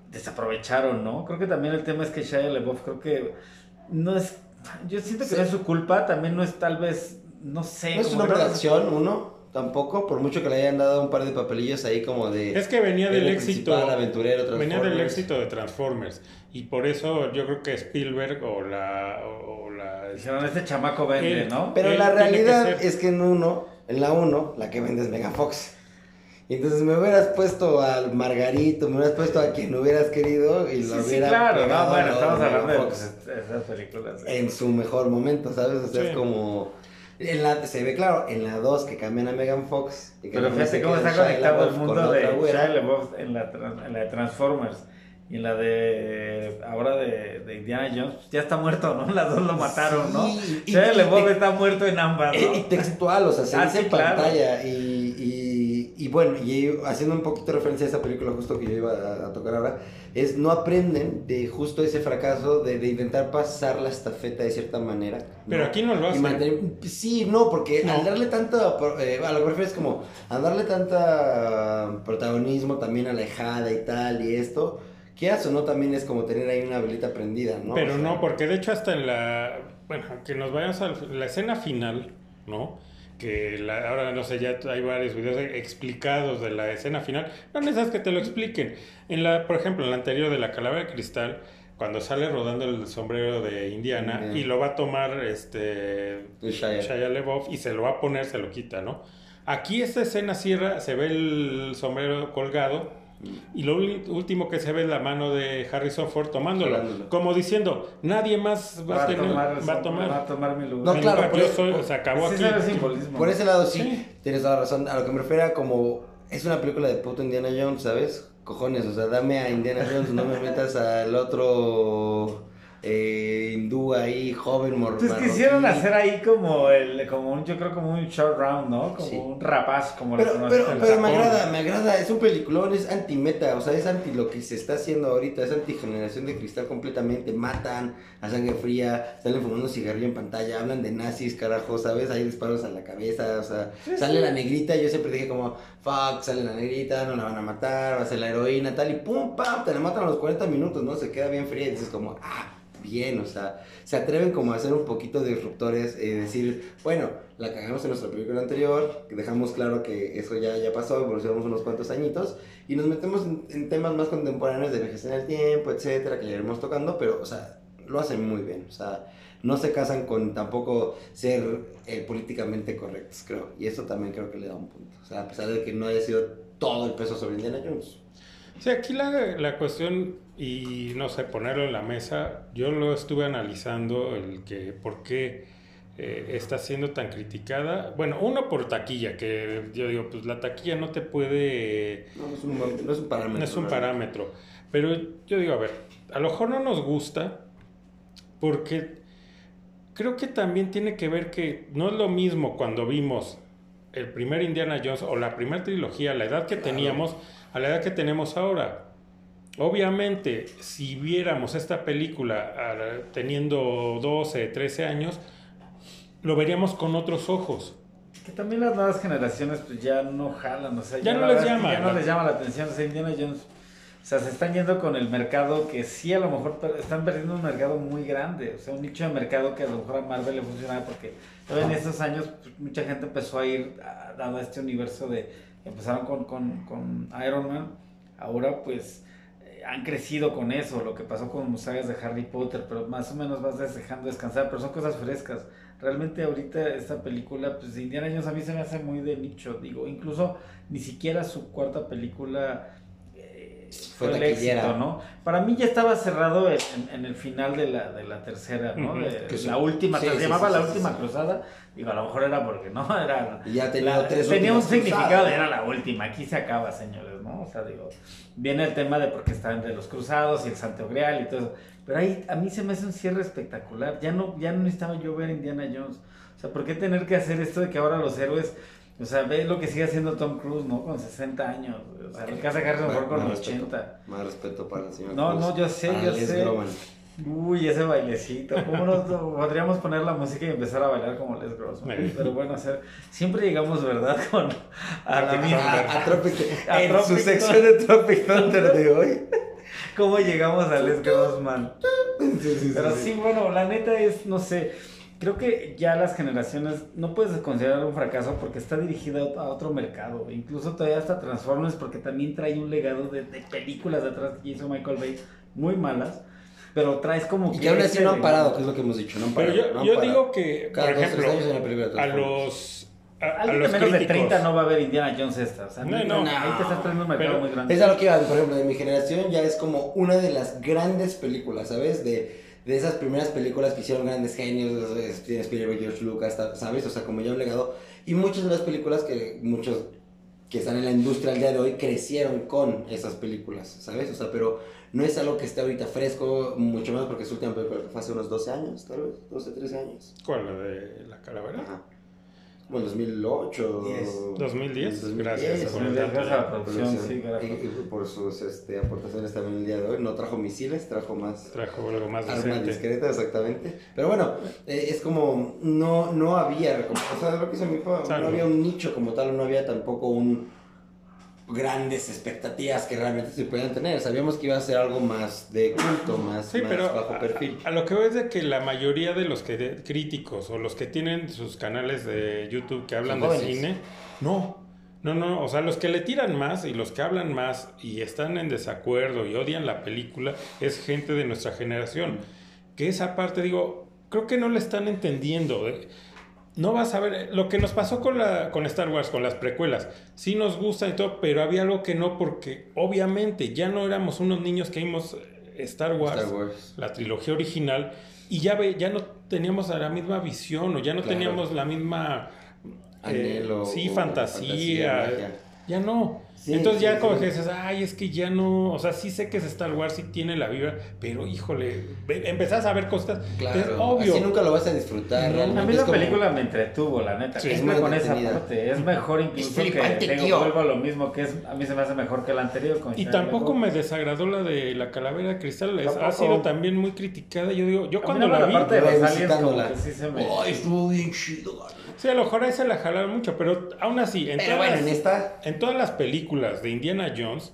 S2: desaprovecharon, ¿no? Creo que también el tema es que Shia LaBeouf creo que no es... Yo siento que
S3: Sí.
S2: no es su culpa, también no es tal vez, no sé.
S3: No es un
S2: como
S3: hombre
S2: que
S3: de acción, uno, tampoco, por mucho que le hayan dado un par de papelillos ahí como de...
S1: Es que venía del éxito.
S3: aventurero,
S1: Venía del éxito de Transformers. Y por eso yo creo que Spielberg o la. O la
S2: Dijeron, este chamaco vende,
S1: Él-
S2: ¿no?
S3: Pero la
S1: que
S3: realidad
S1: ser-
S3: es que en uno, en la uno, la que vende es Megan Fox. Y entonces me hubieras puesto al Margarito, me hubieras puesto a quien hubieras querido y
S2: Sí,
S3: lo
S2: sí,
S3: hubiera
S2: claro,
S3: pegado
S2: no, bueno, estamos hablando de pues,
S3: Fox
S2: esas películas.
S3: en su mejor momento, ¿sabes? O sea,
S1: Sí.
S3: es como... En la, se ve claro, en la 2 que cambian a Megan Fox. Y que
S2: Pero fíjate cómo está conectado el mundo de. Shia LaBeouf en la, en la de Transformers y en la de ahora de, de Indiana Jones, pues ya está muerto, ¿no? Las dos lo mataron, ¿no?
S3: Sí, y-
S2: Shia
S3: y-
S2: LaBeouf
S3: y-
S2: está muerto en ambas,
S3: Eh, Y
S2: ¿no?
S3: textual, o sea, se
S2: Ah,
S3: dice
S2: sí,
S3: en
S2: claro.
S3: pantalla. Y, y, bueno, y haciendo un poquito referencia a esa película justo que yo iba a, a tocar ahora, es no aprenden de justo ese fracaso de, de intentar pasar la estafeta de cierta manera. ¿no?
S1: Pero aquí no lo hacen.
S3: mantener- sí, no, porque
S1: No.
S3: al darle tanto, eh, a lo que me refiero es como, al darle tanta protagonismo también a la hijada y tal y esto, quieras o no, también es como tener ahí una velita prendida, ¿no?
S1: Pero
S3: O sea,
S1: no, porque de hecho hasta en la, bueno, que nos vayamos a la escena final, ¿no? Que la- ahora no sé, ya hay varios videos explicados de la escena final. No necesitas que te lo expliquen. En la, por ejemplo, en la anterior de la calavera de cristal, cuando sale rodando el sombrero de Indiana
S3: Indiana.
S1: y lo va a tomar este
S3: Shia.
S1: Shia y se lo va a poner, se lo quita, ¿no? Aquí esta escena cierra, se ve el sombrero colgado y lo último que se ve es la mano de Harrison Ford tomándolo, como diciendo, nadie más va,
S2: Va
S1: a tener,
S2: tomar,
S1: va a tomar.
S2: va a tomar mi lugar.
S3: No,
S1: mi
S3: claro,
S1: lugar,
S3: por
S1: yo
S3: eso-
S1: soy-
S3: por-
S1: se acabó
S2: Sí,
S1: aquí.
S3: Por ese lado sí,
S1: Sí.
S3: tienes toda la razón. A lo que me refiero a como es una película de puto Indiana Jones, ¿sabes? Cojones, o sea, dame a Indiana Jones, no me metas al otro eh, hindú ahí, joven mor
S2: Pues
S3: marroquí.
S2: quisieron hacer ahí como el, como un, yo creo como un short round, ¿no? Como
S3: Sí.
S2: un rapaz, como lo
S3: Pero,
S2: conocen
S3: pero, pero me agrada, me agrada, es un peliculón, es anti-meta, o sea, es anti lo que se está haciendo ahorita, es anti-generación de cristal completamente, matan a sangre fría, salen fumando cigarrillo en pantalla, hablan de nazis, carajo, ¿sabes? Hay disparos a la cabeza, o sea,
S2: Sí,
S3: sale
S2: sí.
S3: la negrita, yo siempre dije como, sale la negrita, no la van a matar, va a ser la heroína, tal, y pum, pam, te la matan a los 40 minutos, ¿no? Se queda bien fría y dices como, ah, bien, o sea, se atreven como a ser un poquito disruptores, decir, bueno, la cagamos en nuestra película anterior, dejamos claro que eso ya, ya pasó, evolucionamos unos cuantos añitos, y nos metemos en, en temas más contemporáneos de vejez en el tiempo, etcétera, que ya iremos tocando, pero, o sea, lo hacen muy bien, o sea, no se casan con tampoco ser eh, políticamente correctos, creo, y eso también creo que le da un punto, o sea, a pesar de que no haya sido todo el peso sobre Indiana Jones.
S1: Sí, aquí la, la cuestión, y no sé, ponerlo en la mesa, yo lo estuve analizando, el que por qué eh, está siendo tan criticada. Bueno, uno por taquilla, que yo digo, pues la taquilla no te puede...
S3: No, es un, no es un parámetro.
S1: No es un parámetro. Pero yo digo, a ver, a lo mejor no nos gusta porque creo que también tiene que ver que no es lo mismo cuando vimos el primer Indiana Jones o la primera trilogía, a la edad que teníamos, a la edad que tenemos ahora. Obviamente, si viéramos esta película ah, teniendo 12, 13 años, lo veríamos con otros ojos.
S2: Que también las nuevas generaciones pues ya no jalan, o sea,
S1: Ya no
S2: la
S1: les llama,
S2: ya no
S1: ¿no?
S2: les llama la atención, o sea, Indiana Jones, o sea, se están yendo con el mercado que sí a lo mejor están perdiendo un mercado muy grande, o sea, un nicho de mercado que a lo mejor a Marvel le funcionaba porque en estos años pues, mucha gente empezó a ir dado a este universo de empezaron con, con, con Iron Man, ahora pues eh, han crecido con eso, lo que pasó con sagas de Harry Potter, pero más o menos vas dejando descansar, pero son cosas frescas. Realmente ahorita esta película, pues Indiana Jones a mí se me hace muy de nicho, digo, incluso ni siquiera su cuarta película eh, fue, el éxito, ¿no? Para mí ya estaba cerrado en, en el final de la, de la tercera, ¿no? De-
S3: sí.
S2: la última,
S3: Sí,
S2: se
S3: sí,
S2: llamaba la última cruzada, digo, a lo mejor era porque no, era...
S3: Y ya tenía
S2: la-
S3: tres
S2: tenía un significado,
S3: cruzadas.
S2: era la última, aquí se acaba, señores, ¿no? O sea, digo, viene el tema de porque está entre los cruzados y el Santo Grial y todo eso. Pero ahí a mí se me hace un cierre espectacular. Ya no, ya no necesitaba yo ver Indiana Jones. O sea, ¿por qué tener que hacer esto de que ahora los héroes, o sea, ve lo que sigue haciendo Tom Cruise, ¿no? Con 60 años. O sea, que hace Harrison Ford con
S3: Más
S2: 80.
S3: Más respeto para el señor.
S2: No,
S3: Cruz.
S2: no, yo sé, yo
S3: Les
S2: sé.
S3: Groman.
S2: Uy, ese bailecito. ¿Cómo no podríamos poner la música y empezar a bailar como Les Grossman? Pero bueno, hacer, siempre llegamos, ¿verdad? Con a la
S3: A,
S2: misma.
S3: a Tropic-
S2: A
S3: en
S2: Tropic
S3: su sección de Tropic Thunder de hoy.
S2: ¿Cómo llegamos a Les Grossman?
S3: Sí, sí, sí,
S2: Pero
S3: sí.
S2: sí, bueno, la neta es, no sé, creo que ya las generaciones no puedes considerar un fracaso porque está dirigida a otro mercado. Incluso todavía hasta Transformers porque también trae un legado de, de películas detrás que hizo Michael Bay muy malas. Pero traes como
S3: Y que aún así no han
S2: de-
S3: parado, que es lo que hemos dicho. No han
S1: Pero
S3: parado.
S1: yo,
S3: no han
S1: yo
S3: parado.
S1: digo que,
S3: Cada
S1: por
S3: dos, tres
S1: ejemplo,
S3: años hay una película de
S1: a los, a, los
S2: de menos de
S1: críticos.
S2: 30 no va a ver Indiana Jones esta. O sea,
S1: No,
S2: no,
S1: no.
S2: ahí te estás trayendo un mercado
S1: Pero-
S2: muy grande.
S3: Es a lo que iba, por ejemplo, de mi generación ya es como una de las grandes películas, ¿sabes? De, de esas primeras películas que hicieron grandes genios, Steven Spielberg, George Lucas, ¿sabes? O sea, como ya un legado. Y muchas de las películas que muchos que están en la industria al día de hoy crecieron con esas películas, ¿sabes? O sea, pero no es algo que esté ahorita fresco, mucho más porque su última película fue hace unos 12 años, tal vez, 12, 13 años.
S1: ¿Cuál? ¿La de la calavera?
S3: Ajá. En 2008.
S2: Diez.
S1: 2010. Gracias
S2: Gracias a la producción, sí,
S3: y,
S2: gracias.
S3: y por sus este, aportaciones también el día de hoy. No trajo misiles, trajo más
S1: Trajo algo más
S3: discretas, exactamente. Pero bueno, eh, es como, no, no había, o sea, lo que me fue,
S1: Claro.
S3: no había un nicho como tal, no había tampoco un grandes expectativas que realmente se podían tener. Sabíamos que iba a ser algo más de culto, más,
S1: Sí,
S3: más
S1: pero
S3: bajo
S1: a,
S3: perfil.
S1: a lo que veo es de que la mayoría de los que de- críticos o los que tienen sus canales de YouTube que hablan de cine, no, no, no, o sea, los que le tiran más y los que hablan más y están en desacuerdo y odian la película es gente de nuestra generación. Que esa parte, digo, creo que no le están entendiendo. eh. No vas a ver lo que nos pasó con la con Star Wars, con las precuelas. Sí nos gusta y todo, pero había algo que no porque obviamente ya no éramos unos niños que vimos eh, Star Wars,
S3: Star Wars.
S1: la trilogía original y ya ve, ya no teníamos la misma visión o ya no
S3: Claro.
S1: teníamos la misma eh,
S3: Anhelo,
S1: sí fantasía, ya no.
S3: Sí,
S1: Entonces ya
S3: sí,
S1: como
S3: sí.
S1: que dices, ay, es que ya no, o sea, sí sé que es Star Wars, sí tiene la vibra, pero híjole, empezás a ver cosas,
S3: Claro,
S1: es obvio.
S3: así nunca lo vas a disfrutar.
S1: No,
S3: realmente
S2: A mí la
S3: como-
S2: película me entretuvo, la neta.
S1: Sí,
S3: es muy
S2: con esa parte. Es mejor incluso
S3: Es
S2: que
S3: tío.
S2: vuelvo a lo mismo, que es a mí se me hace mejor que la anterior. Con
S1: Y tampoco me desagradó la de la calavera de cristal, es- ha sido también muy criticada. Yo digo, yo
S2: A
S1: cuando la vi,
S2: la parte de los aliens como
S3: revisitándola.
S2: que sí se me...
S3: Ay, estuvo bien chido.
S1: sí, a lo mejor ahí se la jalaron mucho, pero aún así, en,
S3: Pero
S1: todas,
S3: bueno,
S1: las,
S3: en esta.
S1: en todas las películas de Indiana Jones,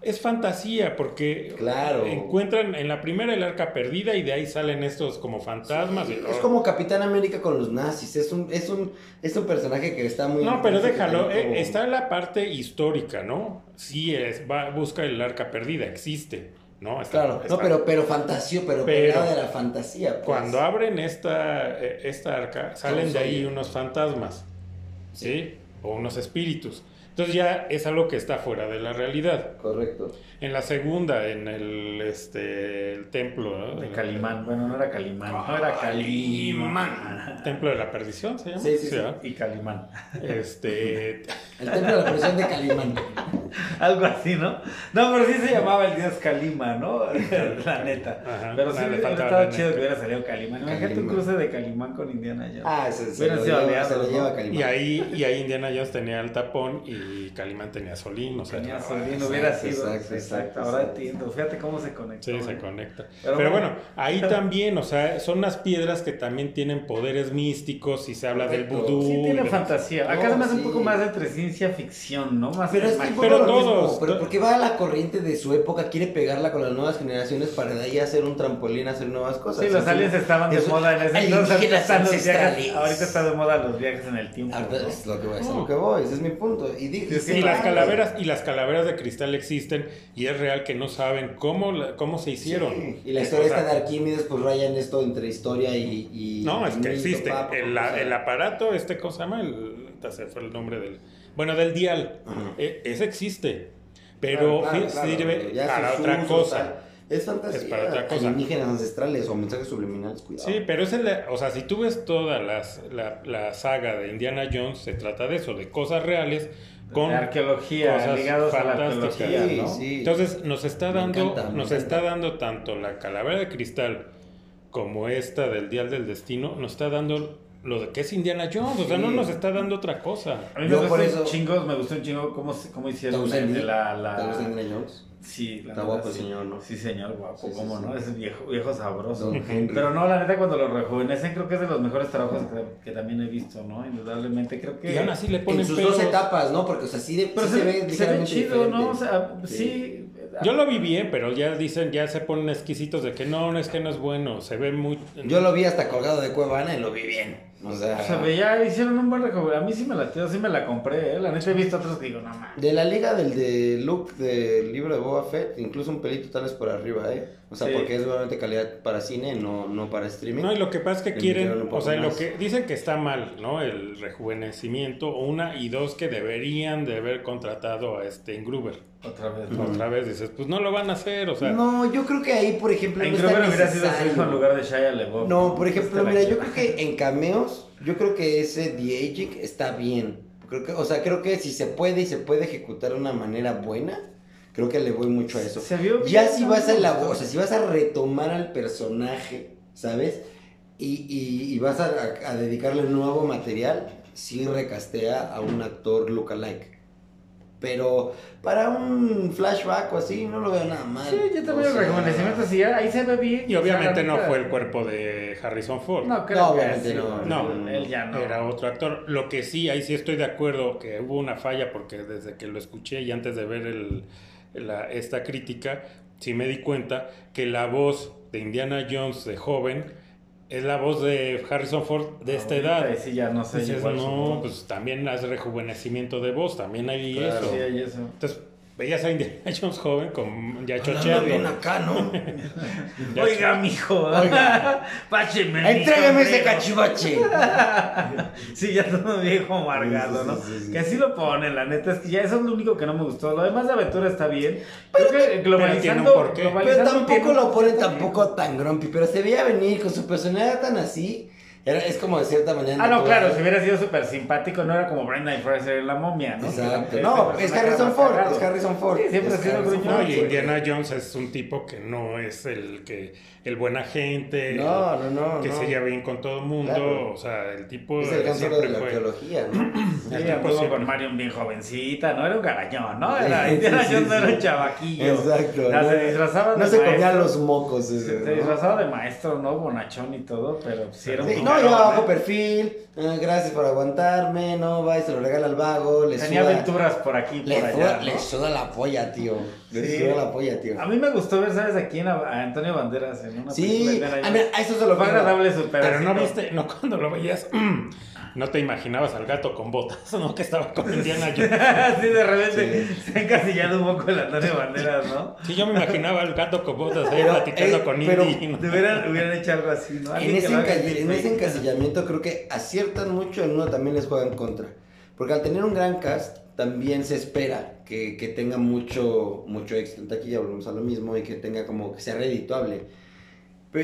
S1: es fantasía, porque
S3: Claro.
S1: encuentran en la primera el arca perdida y de ahí salen estos como fantasmas.
S3: Es como Capitán América con los nazis. Es un, es un, es un personaje que está muy.
S1: No, pero déjalo, eh,
S3: como-
S1: está en la parte histórica, ¿no? Sí, es, va, busca el arca perdida, existe, ¿no? Está-
S3: Claro, no, pero, pero fantasio, pero,
S1: Pero-
S3: de la fantasía. pues.
S1: Cuando abren esta, eh, esta arca, salen de ahí unos fantasmas, ¿sí? O unos espíritus. Entonces ya es algo que está fuera de la realidad.
S3: Correcto.
S1: En la segunda, en el, este, el templo, ¿no?
S2: De Calimán. Bueno, no era Calimán. No era Calimán.
S1: Templo de la perdición, ¿se llama?
S3: Sí, sí, sí.
S2: Y Calimán.
S1: Este,
S3: El templo de la prisión de Calimán.
S2: Algo así, ¿no? No, pero sí se llamaba el dios Calima, ¿no? la neta.
S1: Ajá.
S2: Pero sí hubiera
S1: la
S2: chido que hubiera salido Calimán. Imagínate un cruce de Calimán con Indiana Jones.
S3: Ah, se
S2: Hubieran
S3: lo,
S2: sido
S3: lleva,
S2: aliados,
S3: se lo
S2: ¿no?
S3: lleva Calimán.
S1: y ahí, y ahí Indiana Jones tenía el tapón y Calimán tenía Solín, o sea,
S2: Tenía
S1: no,
S2: Solín,
S3: exacto,
S2: hubiera sido.
S3: exacto,
S2: Exacto,
S3: exacto,
S2: ahora entiendo. Fíjate cómo se conectó.
S1: Sí, se
S2: ¿eh?
S1: conecta.
S2: Pero
S1: Pero,
S2: bueno.
S1: bueno, ahí también, o sea, son unas piedras que también tienen poderes místicos y se habla del vudú.
S2: Sí
S1: y
S2: tiene fantasía. Acá se me hace un
S3: sí.
S2: poco más entre ciencia ficción, ¿no? Más
S3: Pero es
S2: que
S1: Pero
S3: lo mismo,
S1: todos,
S3: pero porque va a la corriente de su época, quiere pegarla con las nuevas generaciones para de ahí hacer un trampolín, hacer nuevas cosas.
S2: Sí, los aliens estaban de moda en ese entonces. Ahorita
S3: alienígenas
S2: están los viajes,
S3: ancestrales.
S2: ahorita está de moda los viajes en el tiempo.
S3: Ahorita
S2: ¿no?
S3: Es lo que voy, es lo que voy, ese es mi punto. Y
S1: y las calaveras y las calaveras de cristal existen y es real que no saben cómo la- cómo se hicieron.
S3: Sí, Y la historia
S1: O sea,
S3: de Arquímedes, pues raya en esto entre historia y. y
S1: No, es que existe.
S3: papo,
S1: El,
S3: o sea,
S1: el aparato, este cosa llama, el, se fue el nombre del. Bueno, del dial. E- ese existe. Pero
S3: claro,
S1: sirve para otra cosa.
S3: tal. Es fantasía.
S1: Es para otra cosa.
S3: Alienígenas ancestrales o mensajes subliminales, cuidado.
S1: Sí, pero es el, o sea, si tú ves toda las, la, la saga de Indiana Jones, se trata de eso, de cosas reales con
S2: arqueología,
S1: cosas
S2: ligados a la
S1: fantásticas.
S2: arqueología,
S3: Sí,
S2: ¿no?
S3: sí.
S1: Entonces nos está dando,
S3: encanta,
S1: nos está dando tanto la calavera de cristal como esta del Dial del Destino, nos está dando lo de que es Indiana Jones, o sea, no nos está dando otra cosa.
S2: A mí me
S3: Yo
S2: gustó
S3: por eso-
S2: chingo, me gustó un chingo cómo, cómo
S3: ¿Te
S2: hicieron el la...
S3: ¿Te gusta
S2: la... Sí, la
S3: Está
S2: neta,
S3: guapo el
S2: sí.
S3: señor, ¿no?
S2: Sí, señor, guapo,
S3: Sí, sí,
S2: cómo
S3: sí.
S2: no, es viejo, viejo sabroso.
S3: Don Henry.
S2: Pero no, la neta, cuando lo rejuvenecen, creo que es de los mejores trabajos que, que también he visto, ¿no? Indudablemente, creo que...
S1: Y aún así le ponen
S3: En sus
S1: pelos.
S3: dos etapas, ¿no? Porque, o sea, sí, de,
S2: Pero
S3: sí
S2: se,
S3: se, ve
S2: se ve
S3: ligeramente
S2: chido, ¿no? O
S3: diferente.
S2: sea, sí.
S1: Yo lo vi bien, pero ya dicen, ya se ponen exquisitos de que no, no es que no es bueno, se ve muy...
S3: Yo lo vi hasta colgado de Cuevana y lo vi bien. O sea,
S2: Se veía, hicieron un buen rejuvenecimiento. A mí sí me latió, sí me la compré, ¿eh? La neta he visto otros que digo, no mames.
S3: de la liga del de Luke del libro de Boba Fett, incluso un pelito tal vez por arriba, ¿eh? O sea,
S2: Sí.
S3: porque es obviamente calidad para cine, no, no para streaming.
S1: No, y lo que pasa es que
S3: Le
S1: quieren, o sea, lo
S3: más.
S1: que dicen que está mal, ¿no? El rejuvenecimiento, una y dos que deberían de haber contratado a este Ingruber.
S2: Otra vez.
S1: Otra vez dices, pues no lo van a hacer, o sea,
S3: No, yo creo que ahí, por ejemplo,
S2: En
S3: no
S2: hubiera sido su hijo en lugar de Shia LeBeouf.
S3: No, por ejemplo, mira, yo creo que en cameos, yo creo que ese The Aging está bien. Creo que, o sea, creo que si se puede y se puede ejecutar de una manera buena, creo que le voy mucho a eso.
S2: Se vio
S3: Ya si vas a la o sea, si vas a retomar al personaje, ¿sabes? Y, y- y vas a, a dedicarle nuevo material, sí recastea a un actor lookalike. Pero para un flashback o así, no lo veo nada mal.
S2: Sí, yo
S3: O
S2: también el
S3: sea,
S2: rejuvenecimiento, sí, ahí se ve bien.
S1: y obviamente
S2: O
S1: no fue el cuerpo de Harrison Ford.
S2: No, creo
S3: No,
S2: que
S3: obviamente. No,
S2: él ya no.
S1: Era otro actor. Lo que sí, ahí sí estoy de acuerdo que hubo una falla porque desde que lo escuché y antes de ver el, la- esta crítica, sí me di cuenta que la voz de Indiana Jones de joven es la voz de Harrison Ford de esta edad.
S2: Sí, ya no sé.
S1: Dices,
S2: igual
S1: no, pues también hace rejuvenecimiento de voz, también hay
S3: Claro.
S1: eso.
S2: Sí, hay eso.
S1: Entonces, veías a Indiana Jones joven con ya
S3: Hablando
S1: chocheando.
S3: bien acá, ¿no?
S1: Ya
S2: Oiga, mijo.
S3: Oiga.
S2: Pácheme. mi
S3: Entrégame ese cachivache.
S2: Sí, ya todo viejo amargado, ¿no?
S3: sí, sí, sí.
S2: Que así lo ponen, la neta, es que ya eso es lo único que no me gustó. Lo demás de aventura está bien. Creo que globalizando.
S3: Pero
S2: globalizando
S3: tampoco
S2: tiene-
S3: lo ponen tampoco tan grumpy, pero se veía venir con su personalidad tan así. Era, es como de cierta manera.
S2: Ah, no, claro, si hubiera sido súper simpático, no era como Brendan Fraser en la momia, ¿no?
S3: Exacto. No, es Harrison Ford, es Harrison Ford.
S2: Sí, siempre ha sido gruñón.
S1: No, y Indiana Jones es un tipo que no es el que el buena gente,
S3: No, no, no.
S1: que
S3: no.
S1: se lleva bien con todo el mundo,
S3: Claro.
S1: o sea, el tipo
S3: Es el
S1: siempre
S3: de la
S1: fue-
S3: arqueología, ¿no?
S2: Sí,
S1: El tipo siempre-
S2: con Marion bien jovencita, no era un garañón, ¿no?
S3: Sí,
S2: Era
S3: sí,
S2: Indiana
S3: sí,
S2: Jones no era un chavaquillo.
S3: Exacto.
S2: No,
S3: no,
S2: se disfrazaba de
S3: no se comían los mocos ese,
S2: Se, disfrazaba de maestro, ¿no? Bonachón y todo, pero sí era un
S3: Sí, perfil, eh, gracias por aguantarme, no, va y se lo regala al vago, le
S2: Tenía
S3: suda,
S2: aventuras por aquí y
S3: le,
S2: por
S3: suda,
S2: allá.
S3: le suda la polla, tío, le
S2: Sí.
S3: suda la polla, tío.
S2: A mí me gustó ver, ¿sabes? Aquí en, a a Antonio Banderas en una película
S3: Sí,
S2: de Indiana
S3: a, mí, a eso se lo
S2: Fue agradable su
S1: Pero no viste, no cuando lo veías, no te imaginabas al gato con botas, ¿no? Que estaba con Indiana Jones.
S2: Así de repente se ha encasillado un poco el Antonio Banderas, ¿no?
S1: Sí, yo me imaginaba al gato con botas ahí
S3: Pero,
S1: platicando
S3: eh,
S1: con
S3: pero-
S1: Indy. ¿no?
S2: Te hubieran, hubieran hecho algo así, ¿no?
S3: En ese, en ese encasillamiento creo que aciertan mucho, en uno también les juegan contra. Porque al tener un gran cast, también se espera que, que tenga mucho, mucho éxito. Aquí ya volvemos a lo mismo y que tenga como que sea redituable.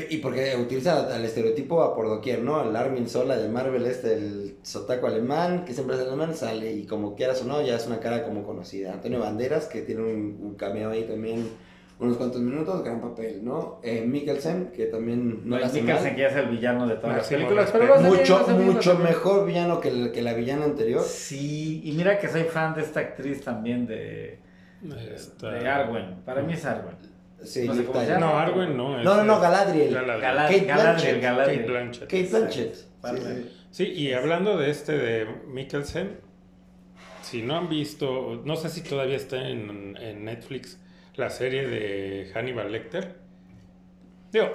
S3: Y porque utiliza al estereotipo a por doquier, ¿no? El Armin Sola de Marvel, este, el sotaco alemán, que siempre es alemán, sale y como quieras o no, ya es una cara como conocida. Antonio Banderas, que tiene un, un cameo ahí también, unos cuantos minutos, gran papel, ¿no? Eh, Mikkelsen, que también no la hace
S2: Mikkelsen,
S3: mal.
S2: que ya es el villano de todas las películas, pero lo
S3: Mucho, mucho mejor villano que, el- que la villana anterior.
S2: Sí, y mira que soy fan de esta actriz también de,
S1: Esta-
S2: de Arwen. Para mí es Arwen.
S3: Sí,
S2: No sé
S3: Liv
S2: cómo se
S3: Tyler.
S2: llama.
S1: No, Arwen no.
S3: No, no, no,
S1: es-
S3: Galadriel.
S1: Galadriel.
S3: Kate
S2: Galadriel,
S3: Blanchett.
S2: Galadriel.
S1: Kate Blanchett.
S3: Kate Blanchett. Sí,
S2: Vale.
S3: sí.
S1: Sí, y hablando de este de Mikkelsen, si no han visto, no sé si todavía está en, en Netflix la serie de Hannibal Lecter. Digo,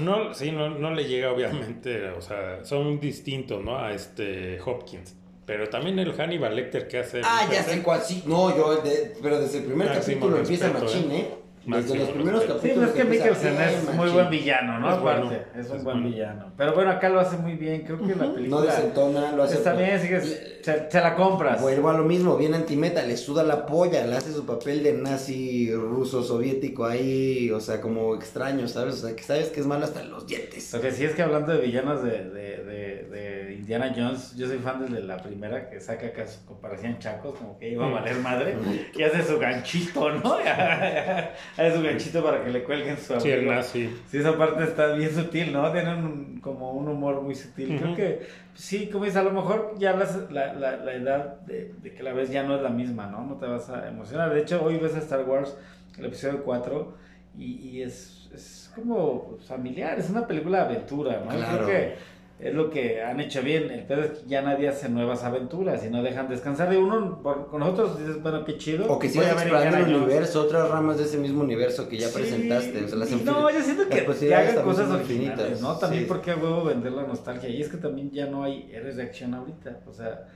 S1: no, sí, no, no le llega obviamente, o sea, son distintos, ¿no? A este Hopkins. Pero también el Hannibal Lecter que hace.
S3: Ah, ya sé cuál, sí. No, yo, de- pero desde el primer capítulo empieza Machín,
S1: ¿eh?
S3: Desde los primeros
S1: respeto.
S2: Sí,
S3: capítulos.
S2: pero es que Mikkelsen es muy
S3: machín.
S2: buen villano, ¿no?
S1: Es
S2: Aparte,
S1: bueno,
S2: es un
S1: es
S2: buen
S1: bueno.
S2: villano. Pero bueno, acá lo hace muy bien. Creo que la
S3: No
S2: película
S3: desentona, lo hace.
S2: está bien, sigues, se, se la compras.
S3: Vuelvo a lo mismo, bien antimeta, le suda la polla, le hace su papel de nazi ruso soviético ahí, o sea, como extraño, ¿sabes? O sea, que sabes que es malo hasta los dientes.
S2: Lo que sí es que hablando de villanos de, de, de, de Indiana Jones, yo soy fan desde la primera que saca acá su comparación chacos, como que iba a valer madre, y hace su ganchito, ¿no? hace su ganchito para que le cuelguen su
S1: Sí, el
S2: abrigo.
S1: nazi.
S2: Sí, esa parte está bien sutil, ¿no? Tienen un- como un humor muy sutil. Creo que, sí, como dices, a lo mejor ya las- la, la, la edad de, de que la ves ya no es la misma, ¿no? No te vas a emocionar. De hecho, hoy ves a Star Wars, el episodio 4, y, y es, es como familiar, es una película de aventura, ¿no?
S3: Claro.
S2: Creo que es lo que han hecho bien. El pedo es que ya nadie hace nuevas aventuras y no dejan descansar. De uno, por- con nosotros dices, bueno, qué chido.
S3: O que
S2: ver
S3: explorando el universo, otras ramas de ese mismo universo que ya
S2: Sí,
S3: presentaste. O sea, las
S2: y
S3: infin-
S2: no, yo siento que, que hagan cosas
S3: infinitas.
S2: ¿no? También
S3: Sí.
S2: porque a huevo vender la nostalgia. Y es que también ya no hay héroes de acción ahorita. O sea,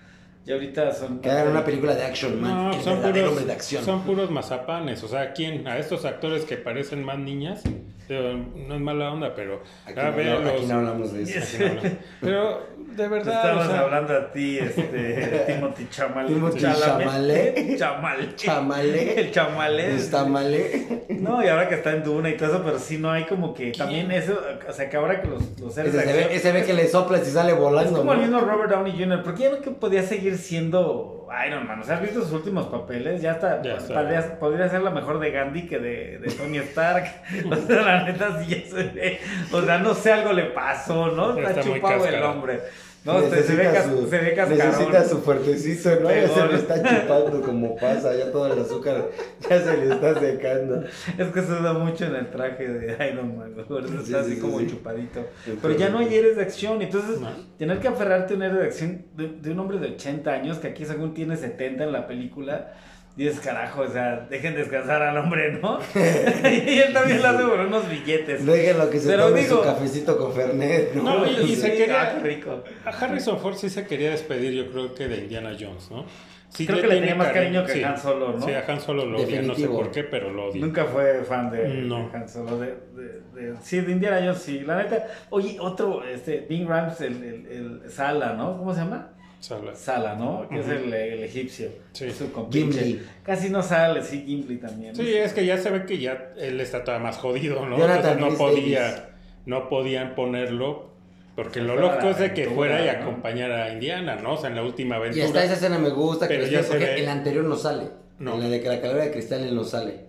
S2: ya ahorita son...
S3: Que hagan una película de action, man.
S1: No, son puros,
S3: de acción.
S1: son puros mazapanes. O sea, ¿quién? A estos actores que parecen más niñas, no es mala onda, pero.
S3: Aquí,
S1: a
S3: no,
S1: ver,
S3: no, aquí
S1: los-
S3: no hablamos de eso.
S1: aquí no hablamos. Pero, de
S2: Te
S1: verdad.
S2: Estamos
S1: o sea,
S2: hablando a ti, este, Timothy Chamal.
S3: Timothy.
S2: Chalamet. Chamal.
S3: Chamale.
S2: El chamalé.
S3: Está male.
S2: No, y ahora que está en Duna y todo eso, pero sí no hay como que también eso, o sea, que ahora que los, los de
S3: se,
S2: acción-
S3: ve, ese ve que le soplas y sale
S2: Es
S3: volando.
S2: como el
S3: ¿no?
S2: mismo Robert Downey Jr., porque ya no que podía seguir siendo Iron Man. O sea, has visto sus últimos papeles, ya está.
S1: Ya está.
S2: Podría, podría ser la mejor de Gandhi que de, de Tony Stark. o sea, la neta sí ya se ve. O sea, no sé, algo le pasó, ¿no? Está, chupado el hombre. No, se, se ve,
S3: su-
S2: se ve cascarón.
S3: Necesita su fuertecito, ¿no? Ya se le está chupando como pasa, ya todo el azúcar ya se le está secando.
S2: Es que suda mucho en el traje de Iron Man, por eso
S3: Sí,
S2: está
S3: sí,
S2: así
S3: sí,
S2: como
S3: sí.
S2: chupadito. Pero ya no hay héroes de acción, entonces
S1: No.
S2: tener que aferrarte a un héroe de acción de, de un hombre de 80 años, que aquí según tiene 70 en la película, dices carajo, o sea, dejen descansar al hombre, ¿no? y él también lo hace por unos billetes.
S3: Déjenlo que se
S2: Pero
S3: tome
S2: digo-
S3: su cafecito con Fernet, ¿no?
S1: No, y- y
S2: Sí,
S1: se quería-
S2: ah, qué rico.
S1: A Harrison Ford sí se quería despedir, yo creo que de Indiana Jones, ¿no? Sí
S2: Creo que le tenía más cariño que
S1: sí.
S2: Han Solo, ¿no?
S1: Sí, a Han Solo lo odia, no sé
S3: Definitivo.
S1: por qué, pero lo odia.
S2: Nunca fue fan de,
S1: No.
S2: de Han Solo, de, de- de- sí, de Indiana Jones, sí, la neta. Oye, otro, este, Bing Rams, el, el, el Sala, ¿no? ¿Cómo se llama?
S1: Salas.
S2: Sala, ¿no? Que es el, el egipcio.
S1: Sí.
S2: Su compinche.
S3: Gimli.
S2: Casi no sale, sí, Gimli también.
S1: Sí, es que ya se ve que ya él está todavía más jodido, ¿no?
S3: Jonathan
S1: Entonces no podía,
S3: Davis.
S1: no podían ponerlo, porque
S2: Que
S1: lo
S2: la
S1: es de que fuera y
S2: ¿no?
S1: acompañara a Indiana, ¿no? O sea, en la última
S3: Y
S1: aventura.
S3: hasta esa escena me gusta, que
S1: Pero ya
S3: porque
S1: ve-
S3: la anterior no sale.
S1: No.
S3: En la de que la calavera de cristal él no sale.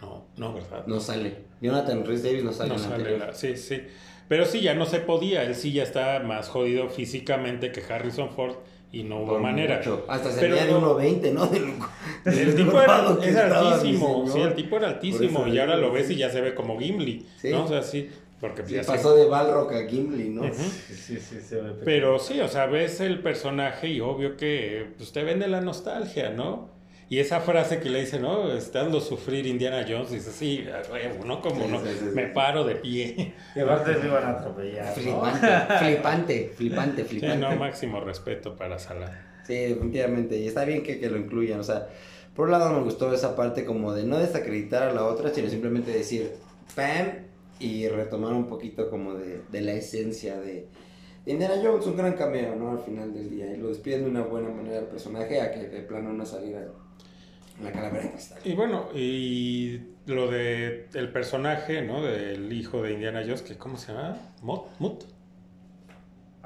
S1: No, no, ¿verdad?
S3: No sale. Jonathan Rhys Davis no sale
S1: No
S3: en
S1: sale
S3: anterior.
S1: la- sí, sí. Pero sí, ya no se podía. Él sí ya está más jodido físicamente que Harrison Ford y no hubo
S3: Por
S1: manera.
S3: mucho. Hasta se veía de
S1: no-
S3: 1.20, ¿no? Del,
S1: El tipo era, es altísimo, sí, el tipo era altísimo y ahora lo ves y ya se ve como Gimli,
S3: Sí.
S1: ¿no? O sea, sí, porque
S3: Sí,
S1: se-
S3: pasó de Balrog a Gimli, ¿no?
S1: Ujú.
S2: Sí, sí, sí, se ve.
S1: Pero sí, o sea, ves el personaje y obvio que pues, te vende la nostalgia, ¿no? Y esa frase que le dice, ¿no? Estando sufrir Indiana Jones, dice, sí, ¿no? Como
S3: Sí,
S1: no,
S3: sí, sí, sí.
S1: me paro de pie.
S2: Y aparte lo iban a atropellar. ¿no?
S3: Flipante, flipante, flipante,
S1: Sí,
S3: flipante.
S1: no, máximo respeto para Salah.
S3: Sí, definitivamente. Y está bien que, que lo incluyan. O sea, por un lado me gustó esa parte como de no desacreditar a la otra, sino simplemente decir ¡pam! y retomar un poquito como de, de la esencia de Indiana Jones, un gran cameo, ¿no? Al final del día. Y lo despiden de una buena manera el personaje a que de plano no saliera en la calavera de cristal.
S1: Y bueno, y lo de el personaje, ¿no? Del hijo de Indiana Jones, que ¿cómo se llama? ¿Mut? ¿Mut?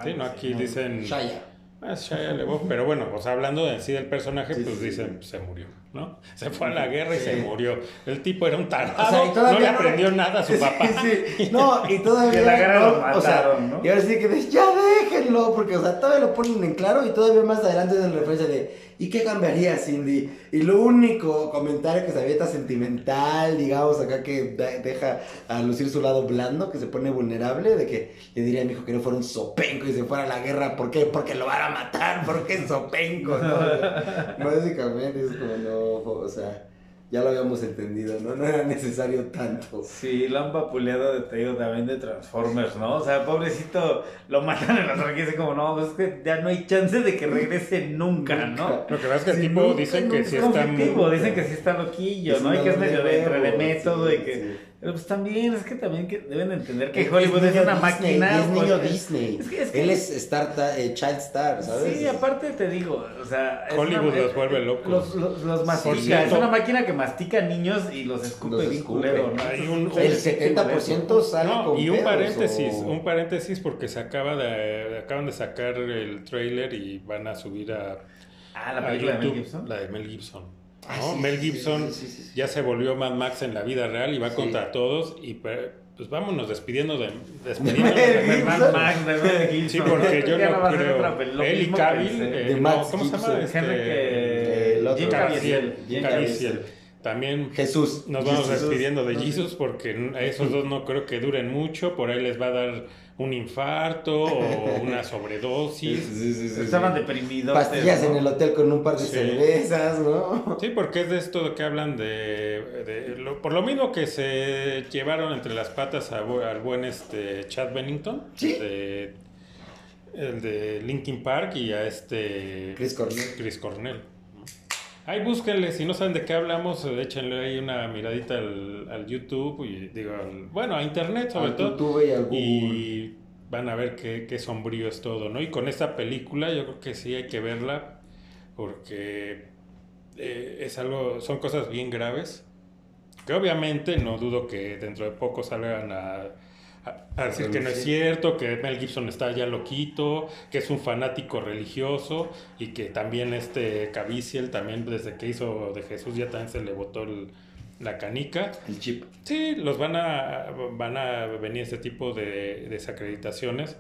S1: Sí, no, aquí
S2: ¿no?
S1: dicen...
S3: Shia.
S1: Ah, es Shia LaBeouf, pero bueno, o sea, hablando en sí del personaje,
S3: Sí,
S1: pues
S3: sí,
S1: dicen, se murió, ¿no? Se fue a la guerra y
S3: Sí.
S1: se murió. El tipo era un tarado,
S3: O sea, y
S1: no le
S3: no-
S1: aprendió nada a su papá.
S3: Sí, sí. No, y todavía.
S2: La guerra
S3: no,
S2: lo
S3: o sea,
S2: mataron, ¿no?
S3: Y ahora sí que dices, ya déjenlo, porque, o sea, todavía lo ponen en claro y todavía más adelante es la referencia de, ¿y qué cambiaría, Cindy? Y lo único comentario que se avienta sentimental, digamos, acá que deja a lucir su lado blando, que se pone vulnerable, de que le diría a mi hijo que no fuera un sopenco y se fuera a la guerra, ¿por qué? Porque lo van a matar, porque es sopenco, ¿no? Básicamente es como, no, o sea. ya lo habíamos entendido, ¿no? No era necesario tanto.
S2: Sí, lo han vapuleado de, te digo, también de Transformers, ¿no? O sea, pobrecito, lo matan en la franquicia como, no, pues es que ya no hay chance de que regrese nunca, ¿no?
S1: Lo que pasa es que el
S2: Sí,
S1: tipo dicen que sí
S2: es
S1: está
S2: dicen que sí está loquillo,
S3: Es
S2: ¿no? Y que es medio
S3: de
S2: de, entre de método
S3: sí,
S2: y que...
S3: sí.
S2: Pero pues también, es que también que deben entender que
S3: Es
S2: Hollywood es,
S3: niño
S2: una
S3: Disney,
S2: máquina.
S3: Es niño
S2: pues,
S3: Disney.
S2: es que- es que-
S3: Él es star, ta- eh, child star, ¿sabes?
S2: Sí, aparte te digo, o sea... es
S1: Hollywood
S2: una-
S1: los vuelve locos.
S2: Los, los, los mastica, es
S1: cierto-
S2: una máquina que mastica niños y los escupe
S3: Los
S2: bien
S3: escupe.
S2: culero, ¿no?
S1: Hay un-
S2: Sí,
S3: El
S2: sí, sí,
S3: 70% sale
S1: No,
S3: con
S1: y un paréntesis,
S3: o-
S1: un paréntesis porque se acaba de acaban de sacar el trailer y van a subir a,
S2: Ah, la
S1: a
S2: película de Mel
S1: YouTube
S2: Gibson.
S1: la de Mel Gibson.
S3: Ah,
S1: ¿no?
S3: sí,
S1: Mel Gibson
S3: sí, sí, sí.
S1: ya se volvió Mad Max en la vida real y va contra todos y pe- pues vámonos despidiendo de despidiéndonos de
S3: Mel
S2: Mad. Max de Mel Gibson.
S1: Sí, porque yo no creo. Él y Cavill, eh, no, ¿cómo se llama? Este,
S3: el otro.
S2: Jim.
S1: Caviezel. También
S3: Jesús.
S1: nos vamos
S3: Jesús.
S1: despidiendo de. Jesus porque a esos dos no creo que duren mucho. Por ahí les va a dar un infarto o una sobredosis.
S3: sí, sí, sí,
S2: Estaban
S3: sí.
S2: deprimidos.
S3: Pastillas
S2: ¿no?
S3: en el hotel con un par de
S1: Sí.
S3: cervezas, ¿no?
S1: Sí, porque es de esto que hablan de... de lo- por lo mismo que se llevaron entre las patas a al buen este Chad Bennington.
S3: Sí.
S1: de- el de Linkin Park y a este...
S3: Chris Cornell.
S1: Chris Cornell. Ahí búsquenle, si no saben de qué hablamos, échenle ahí una miradita al, al YouTube y digo, al- bueno, a internet sobre
S3: Al
S1: todo.
S3: YouTube y al Google.
S1: Y van a ver qué, qué sombrío es todo, ¿no? Y con esta película yo creo que sí hay que verla porque eh, es algo, son cosas bien graves que obviamente no dudo que dentro de poco salgan a, a- a decir que no es cierto, que Mel Gibson está ya loquito, que es un fanático religioso y que también este Caviezel también desde que hizo de Jesús ya también se le botó el- la canica.
S3: El chip.
S1: Sí, los van a, van a venir este tipo de desacreditaciones.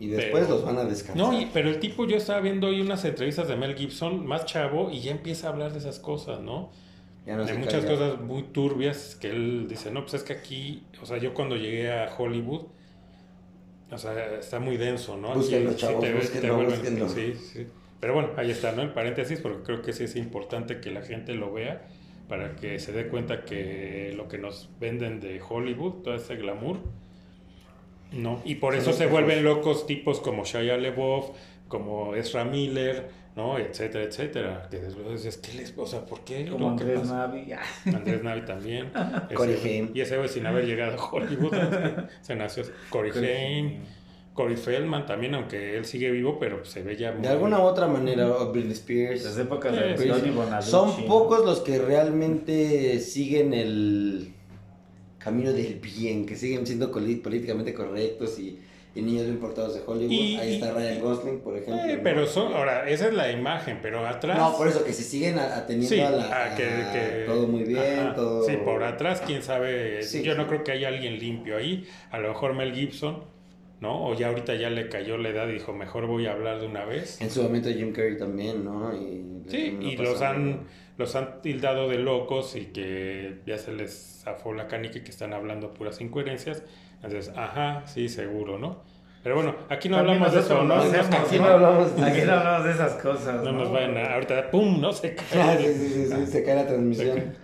S3: Y después
S1: Pero-
S3: los van a descansar.
S1: No, y- pero el tipo, yo estaba viendo hoy unas entrevistas de Mel Gibson, más chavo, y ya empieza a hablar de esas cosas, ¿no?
S3: Ya no
S1: de muchas cosas muy turbias que él dice, no, pues es que aquí, o sea, yo cuando llegué a Hollywood, o sea, está muy denso, ¿no?
S3: Búsquenlo,
S1: sí
S3: chavos,
S1: te ves- te
S3: búsquenlo,
S1: vuelven-
S3: búsquenlo.
S1: Sí, sí. Pero bueno, ahí está, ¿no? En paréntesis, porque creo que sí es importante que la gente lo vea para que se dé cuenta que lo que nos venden de Hollywood, todo ese glamour, no. Y por
S3: Son
S1: eso se vuelven locos tipos como Shia LaBeouf, como Ezra Miller, ¿no? Etcétera, etcétera. Que después dices, ¿qué les, o sea, ¿por qué?
S2: Como Andrés
S1: pasa?
S2: Navi.
S1: Andrés Navi también.
S3: Corey Haim.
S1: Y ese güey sin haber llegado a Hollywood. se nació Corey Haim. Corey Feldman también, aunque él sigue vivo, pero se ve ya muy...
S3: De alguna u otra manera, o Britney Spears.
S2: Desde épocas de. Bonaducci.
S3: Son pocos los que realmente siguen el camino del bien, que siguen siendo políticamente correctos y, y niños bien portados de Hollywood.
S1: Y-
S3: Ahí está Ryan Gosling, por ejemplo.
S1: Eh,
S3: ¿no?
S1: pero son, ahora, esa es la imagen, pero atrás...
S3: No, por eso que se siguen a- atendiendo
S1: Sí,
S3: a la.
S1: ah, que-
S3: a
S1: que-
S3: todo muy bien,
S1: ajá.
S3: todo.
S1: Sí, por atrás, quién sabe.
S3: Sí,
S1: Yo
S3: sí.
S1: no creo que haya alguien limpio ahí. A lo mejor Mel Gibson, ¿no? O ya ahorita ya le cayó la edad y dijo, mejor voy a hablar de una vez.
S3: En su momento Jim Carrey también, ¿no? Y
S1: Sí, y los han, los han tildado de locos y que ya se les zafó la canica y que están hablando puras incoherencias. Entonces, ajá, sí, seguro, ¿no? Pero bueno, aquí no
S2: También
S1: hablamos de eso, ¿no?
S2: hacemos,
S3: aquí
S2: ¿no?
S3: hablamos de
S2: Aquí no hablamos de esas cosas.
S1: no nos vayan a, ahorita, ¡pum! No se
S3: Ah,
S1: cae.
S3: sí, sí, sí, sí, se cae la transmisión.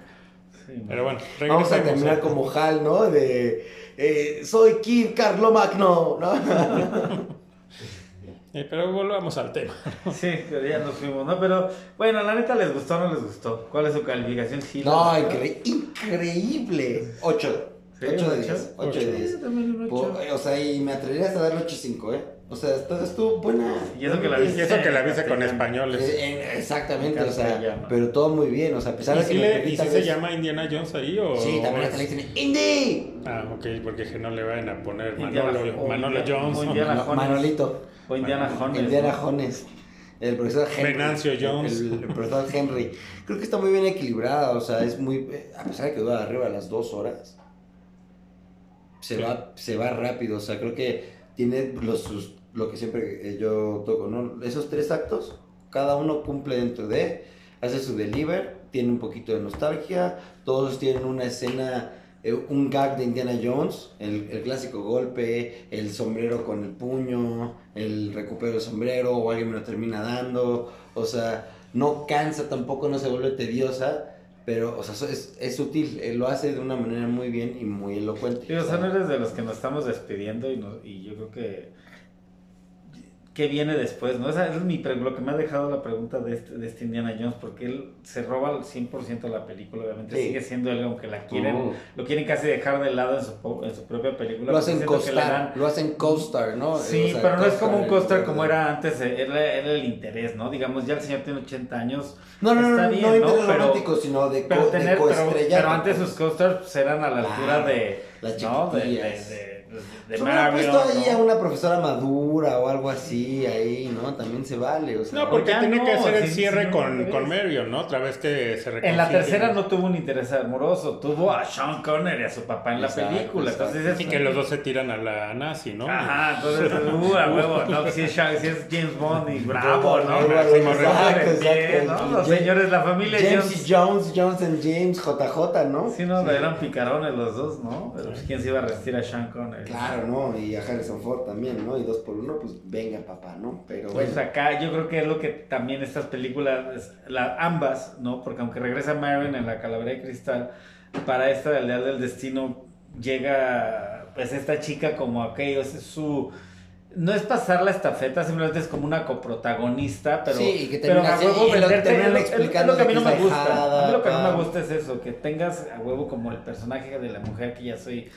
S2: Sí,
S1: Pero bueno,
S3: Vamos a terminar como Hal, ¿no? De. eh, soy Kid Carlomagno, ¿no?
S1: Eh, pero volvamos al tema.
S2: Sí, pero ya nos fuimos, ¿no? Pero bueno, la neta les gustó o no les gustó. ¿Cuál es su calificación? Sí,
S3: No, incre- increíble. 8.
S2: ¿Sí?
S3: 8 de
S2: ¿Un
S3: 10.
S2: ocho?
S3: 8 de
S2: Sí,
S3: 10.
S2: también un ocho.
S3: O sea, y me atrevería hasta darle 8.5, ¿eh? O sea, estuvo, estuvo buena.
S2: Y eso que la
S1: Y
S2: viste
S1: eso que la viste con
S2: castellano.
S1: españoles.
S3: Eh, eh, exactamente, o sea, pero todo muy bien, o sea, a pesar
S1: ¿Y
S3: de que
S1: y si se llama Indiana Jones ahí o...?
S3: Sí, también hasta le dicen ¡Indy!
S1: Ah, ok, porque que no le vayan a poner Manolo, Manolo Jones.
S2: o Indiana.
S3: Manolito,
S2: O Indiana Jones.
S3: Indiana. Jones, el profesor Henry.
S1: Venancio Jones.
S3: El, el profesor Henry. Creo que está muy bien equilibrada, o sea, es muy. A pesar de que dura arriba de las dos horas, se,
S1: Sí.
S3: va, se va rápido, o sea, creo que tiene los, sus- lo que siempre eh, yo toco, ¿no? Esos tres actos, cada uno cumple dentro de, hace su deliver, tiene un poquito de nostalgia, todos tienen una escena, eh, un gag de Indiana Jones, el, el clásico golpe, el sombrero con el puño, el recupero del sombrero, o alguien me lo termina dando, o sea, no cansa tampoco, no se vuelve tediosa, Pero, o sea, es, es sutil, él lo hace de una manera muy bien y muy elocuente.
S2: Sí, o sea, no eres de los que nos estamos despidiendo y, no- y yo creo que... ¿Qué viene después? ¿no? Esa es mi lo que me ha dejado la pregunta de este, de este Indiana Jones, porque él se roba el 100% la película, obviamente
S3: Sí.
S2: sigue siendo él, aunque la quieren,
S3: Uh.
S2: lo quieren casi dejar de lado en su, en su propia película.
S3: Lo hacen co-star, lo hacen co-star, ¿no?
S2: Sí,
S3: O sea,
S2: pero no es como un
S3: co-star,
S2: como era antes, eh, era, era el interés, ¿no? Digamos, ya el señor tiene 80 años.
S3: No, no, no,
S2: está
S3: no,
S2: bien,
S3: no interés
S2: Pero-
S3: romántico, sino de,
S2: Pero,
S3: co-
S2: tener,
S3: de
S2: pero, pero antes sus costars pues, eran a la altura de,
S3: las
S2: ¿no? de, de. De,
S3: hubiera
S2: Marion,
S3: puesto ahí
S2: ¿no?
S3: a una profesora madura o algo así, ahí, ¿no? También se vale, o sea.
S1: No, porque tiene
S2: no,
S1: que hacer el
S2: sí,
S1: cierre
S2: sí,
S1: con,
S2: no
S1: con. Marion, ¿no? Otra vez que se reconcilien.
S2: En la tercera no tuvo un interés amoroso, tuvo a Sean Connery, a su papá en la
S3: Exacto,
S2: película.
S3: exacto.
S2: Entonces
S1: Y que los dos se tiran a la nazi, ¿no?
S2: Ajá, entonces, uh, a huevo, no, si es, Sean- si es James Bond y bravo, ¿no? ¿no? Los
S3: James-
S2: señores, la familia
S3: James
S2: Jones,
S3: Jones and James, JJ, ¿no?
S2: Sí, no, eran picarones los dos, ¿no? Pero pues, ¿quién se iba a resistir a Sean Connery?
S3: Claro, ¿no? Y a Harrison Ford también, ¿no? Y dos por uno, pues venga, papá, ¿no? Pero
S2: Pues
S3: bueno.
S2: acá yo creo que es lo que también estas películas, la, ambas, ¿no? Porque aunque regresa Marion en la Calavera de Cristal, para esta del Leal del Destino llega pues esta chica como, ok, o sea, es su... No es pasar la estafeta, simplemente es como una coprotagonista, pero,
S3: Sí, y que
S2: pero a huevo
S3: y lo-
S2: venderte-
S3: terminan
S2: es lo- es
S3: explicando
S2: lo que a mí
S3: de
S2: no me
S3: es
S2: gusta. A mí lo que no me gusta es eso, que tengas a huevo como el personaje de la mujer que ya soy,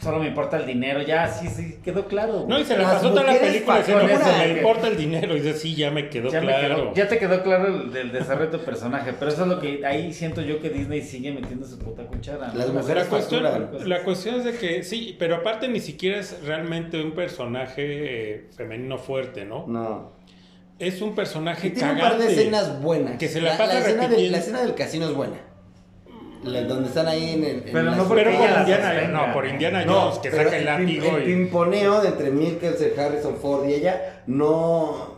S2: solo me importa el dinero, ya sí, sí, quedó claro.
S1: No, y se la
S3: Las
S1: pasó toda la película diciendo,
S2: pacones,
S1: "Pues,
S2: ¿no?
S1: me importa el dinero. Y dice, sí, ya me quedó
S2: ya, me
S1: claro.
S2: quedó- ya te quedó claro el, desarrollo de tu personaje, pero eso es lo que ahí siento yo que Disney sigue metiendo su puta cuchara. ¿no?
S3: Las mujeres
S1: La cuestión,
S3: facturan.
S1: la cuestión es de que sí, pero aparte ni siquiera es realmente un personaje eh, femenino fuerte, ¿no?
S3: No.
S1: Es un personaje
S3: Que tiene un par de escenas buenas.
S1: Que se la pasa
S3: escena de-
S1: repitiendo.
S3: la escena del casino es buena. Donde están ahí en el. en
S2: Pero
S3: la
S2: no
S1: por Indiana,
S2: las
S1: no, por Indiana
S3: No,
S1: Jones, que saca el látigo
S3: el
S1: y...
S3: pimponeo de entre Mikkelsen, Harrison Ford y ella no.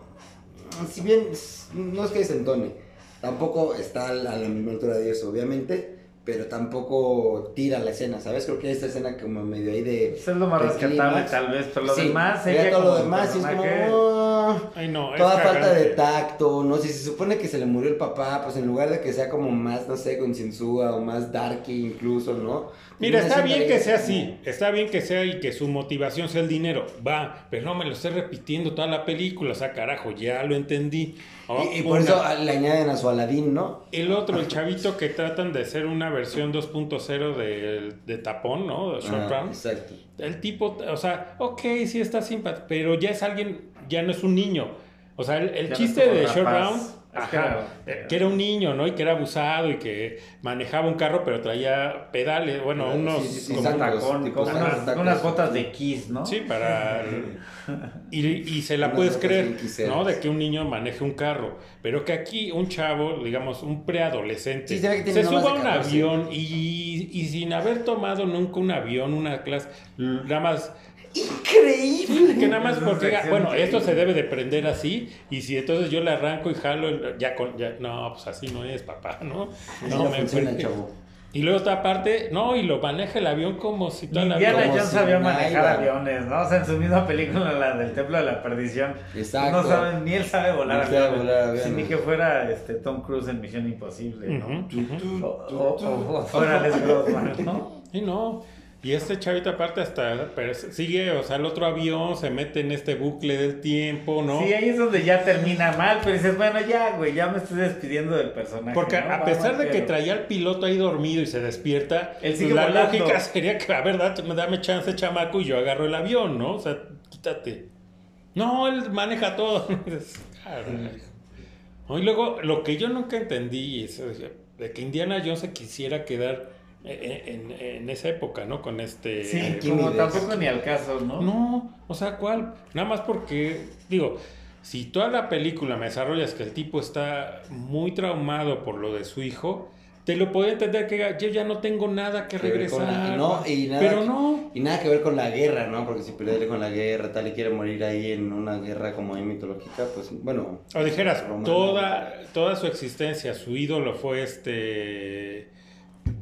S3: Si bien no es que desentone, tampoco está a la, a la misma altura de eso, obviamente, pero tampoco tira la escena, ¿sabes? Creo que esta escena como medio ahí de.
S2: Eso es lo más rescatable tal vez, pero lo
S3: Sí,
S2: demás, ella
S3: todo lo demás sí es como.
S2: personaje-.
S1: Ay, no, es
S3: Toda falta
S1: cagante.
S3: de tacto, no sé, si se supone que se le murió el papá, pues en lugar de que sea como más, no sé, concienzúa o más darky incluso, ¿no?
S1: Mira,
S3: Termina
S1: está bien que sea
S3: como-
S1: así, está bien que sea y que su motivación sea el dinero, va, pero no me lo esté repitiendo toda la película, o sea, carajo, ya lo entendí. Oh,
S3: Y, y por eso le añaden a su Aladín, ¿no?
S1: El otro, el chavito que tratan de hacer una versión 2.0 de, de tapón, ¿no? De Short
S3: Ah,
S1: Round.
S3: exacto.
S1: El tipo, o sea, ok, sí está simpático, pero ya es alguien, ya no es un niño. O sea, el, el chiste de Short. Round,
S2: Es que
S1: ajá,
S2: era-
S1: que era un niño, ¿no? Y que era abusado y que manejaba un carro, pero traía pedales, bueno,
S3: Sí,
S1: unos...
S3: sí, sí,
S1: como-
S3: Tacos, tacos,
S2: unas,
S3: tacos.
S2: unas botas de Kiss, ¿no?
S1: Sí, para... Y, y se la puedes creer. ¿no? De que un niño maneje un carro. Pero que aquí un chavo, digamos, un preadolescente,
S3: Sí, se
S1: se suba a un
S3: 14.
S1: avión y, y sin haber tomado nunca un avión, una clase, nada más...
S3: Increíble.
S1: Que nada más porque, bueno, esto se debe de prender así, y si entonces yo le arranco y jalo, el- ya con, ya, no, pues así no es, papá, ¿no?
S3: Así
S1: No,
S3: no
S1: me
S3: funciona, chavo.
S1: Y luego otra parte, no, y lo maneja el avión como si toda la
S2: Indiana Jones
S3: si
S2: sabía
S3: nada.
S2: manejar aviones, ¿no? O sea, en su misma película, la del Templo de la Perdición.
S3: Exacto.
S2: No saben, ni él sabe volar
S3: sabe
S2: aviones.
S3: volar aviones.
S2: Si ni que fuera este, Tom Cruise en Misión Imposible, ¿no?
S1: Ujú, ujú.
S2: O, o- o- o fuera Les Grossman, ¿no?
S1: Y no. Y este chavito aparte hasta sigue, o sea, el otro avión se mete en este bucle del tiempo, ¿no?
S2: Sí, ahí es donde ya termina mal, pero dices, bueno, ya, güey, ya me estoy despidiendo del personaje.
S1: Porque
S2: ¿no?
S1: a pesar de que
S2: Pero-
S1: traía al piloto ahí dormido y se despierta,
S2: Él sigue
S1: la
S2: volando.
S1: lógica sería que, a ver, dame chance, chamaco, y yo agarro el avión, ¿no? O sea, quítate. No, él maneja todo. Y luego, lo que yo nunca entendí es de que Indiana Jones se quisiera quedar en, esa época, ¿no? Con este...
S2: Sí, como tampoco ni al caso, ¿no?
S1: No, o sea, ¿cuál? Nada más porque, digo, si toda la película me desarrollas que el tipo está muy traumado por lo de su hijo, te lo puedo entender que yo ya no tengo nada que regresar.
S3: la- no, y nada
S1: pero
S3: que-
S1: no.
S3: Y nada que ver con la guerra, ¿no? Porque si pierde con la guerra, tal, y quiere morir ahí en una guerra como ahí mitológica, pues bueno.
S1: O dijeras, toda, toda su existencia, su ídolo fue este...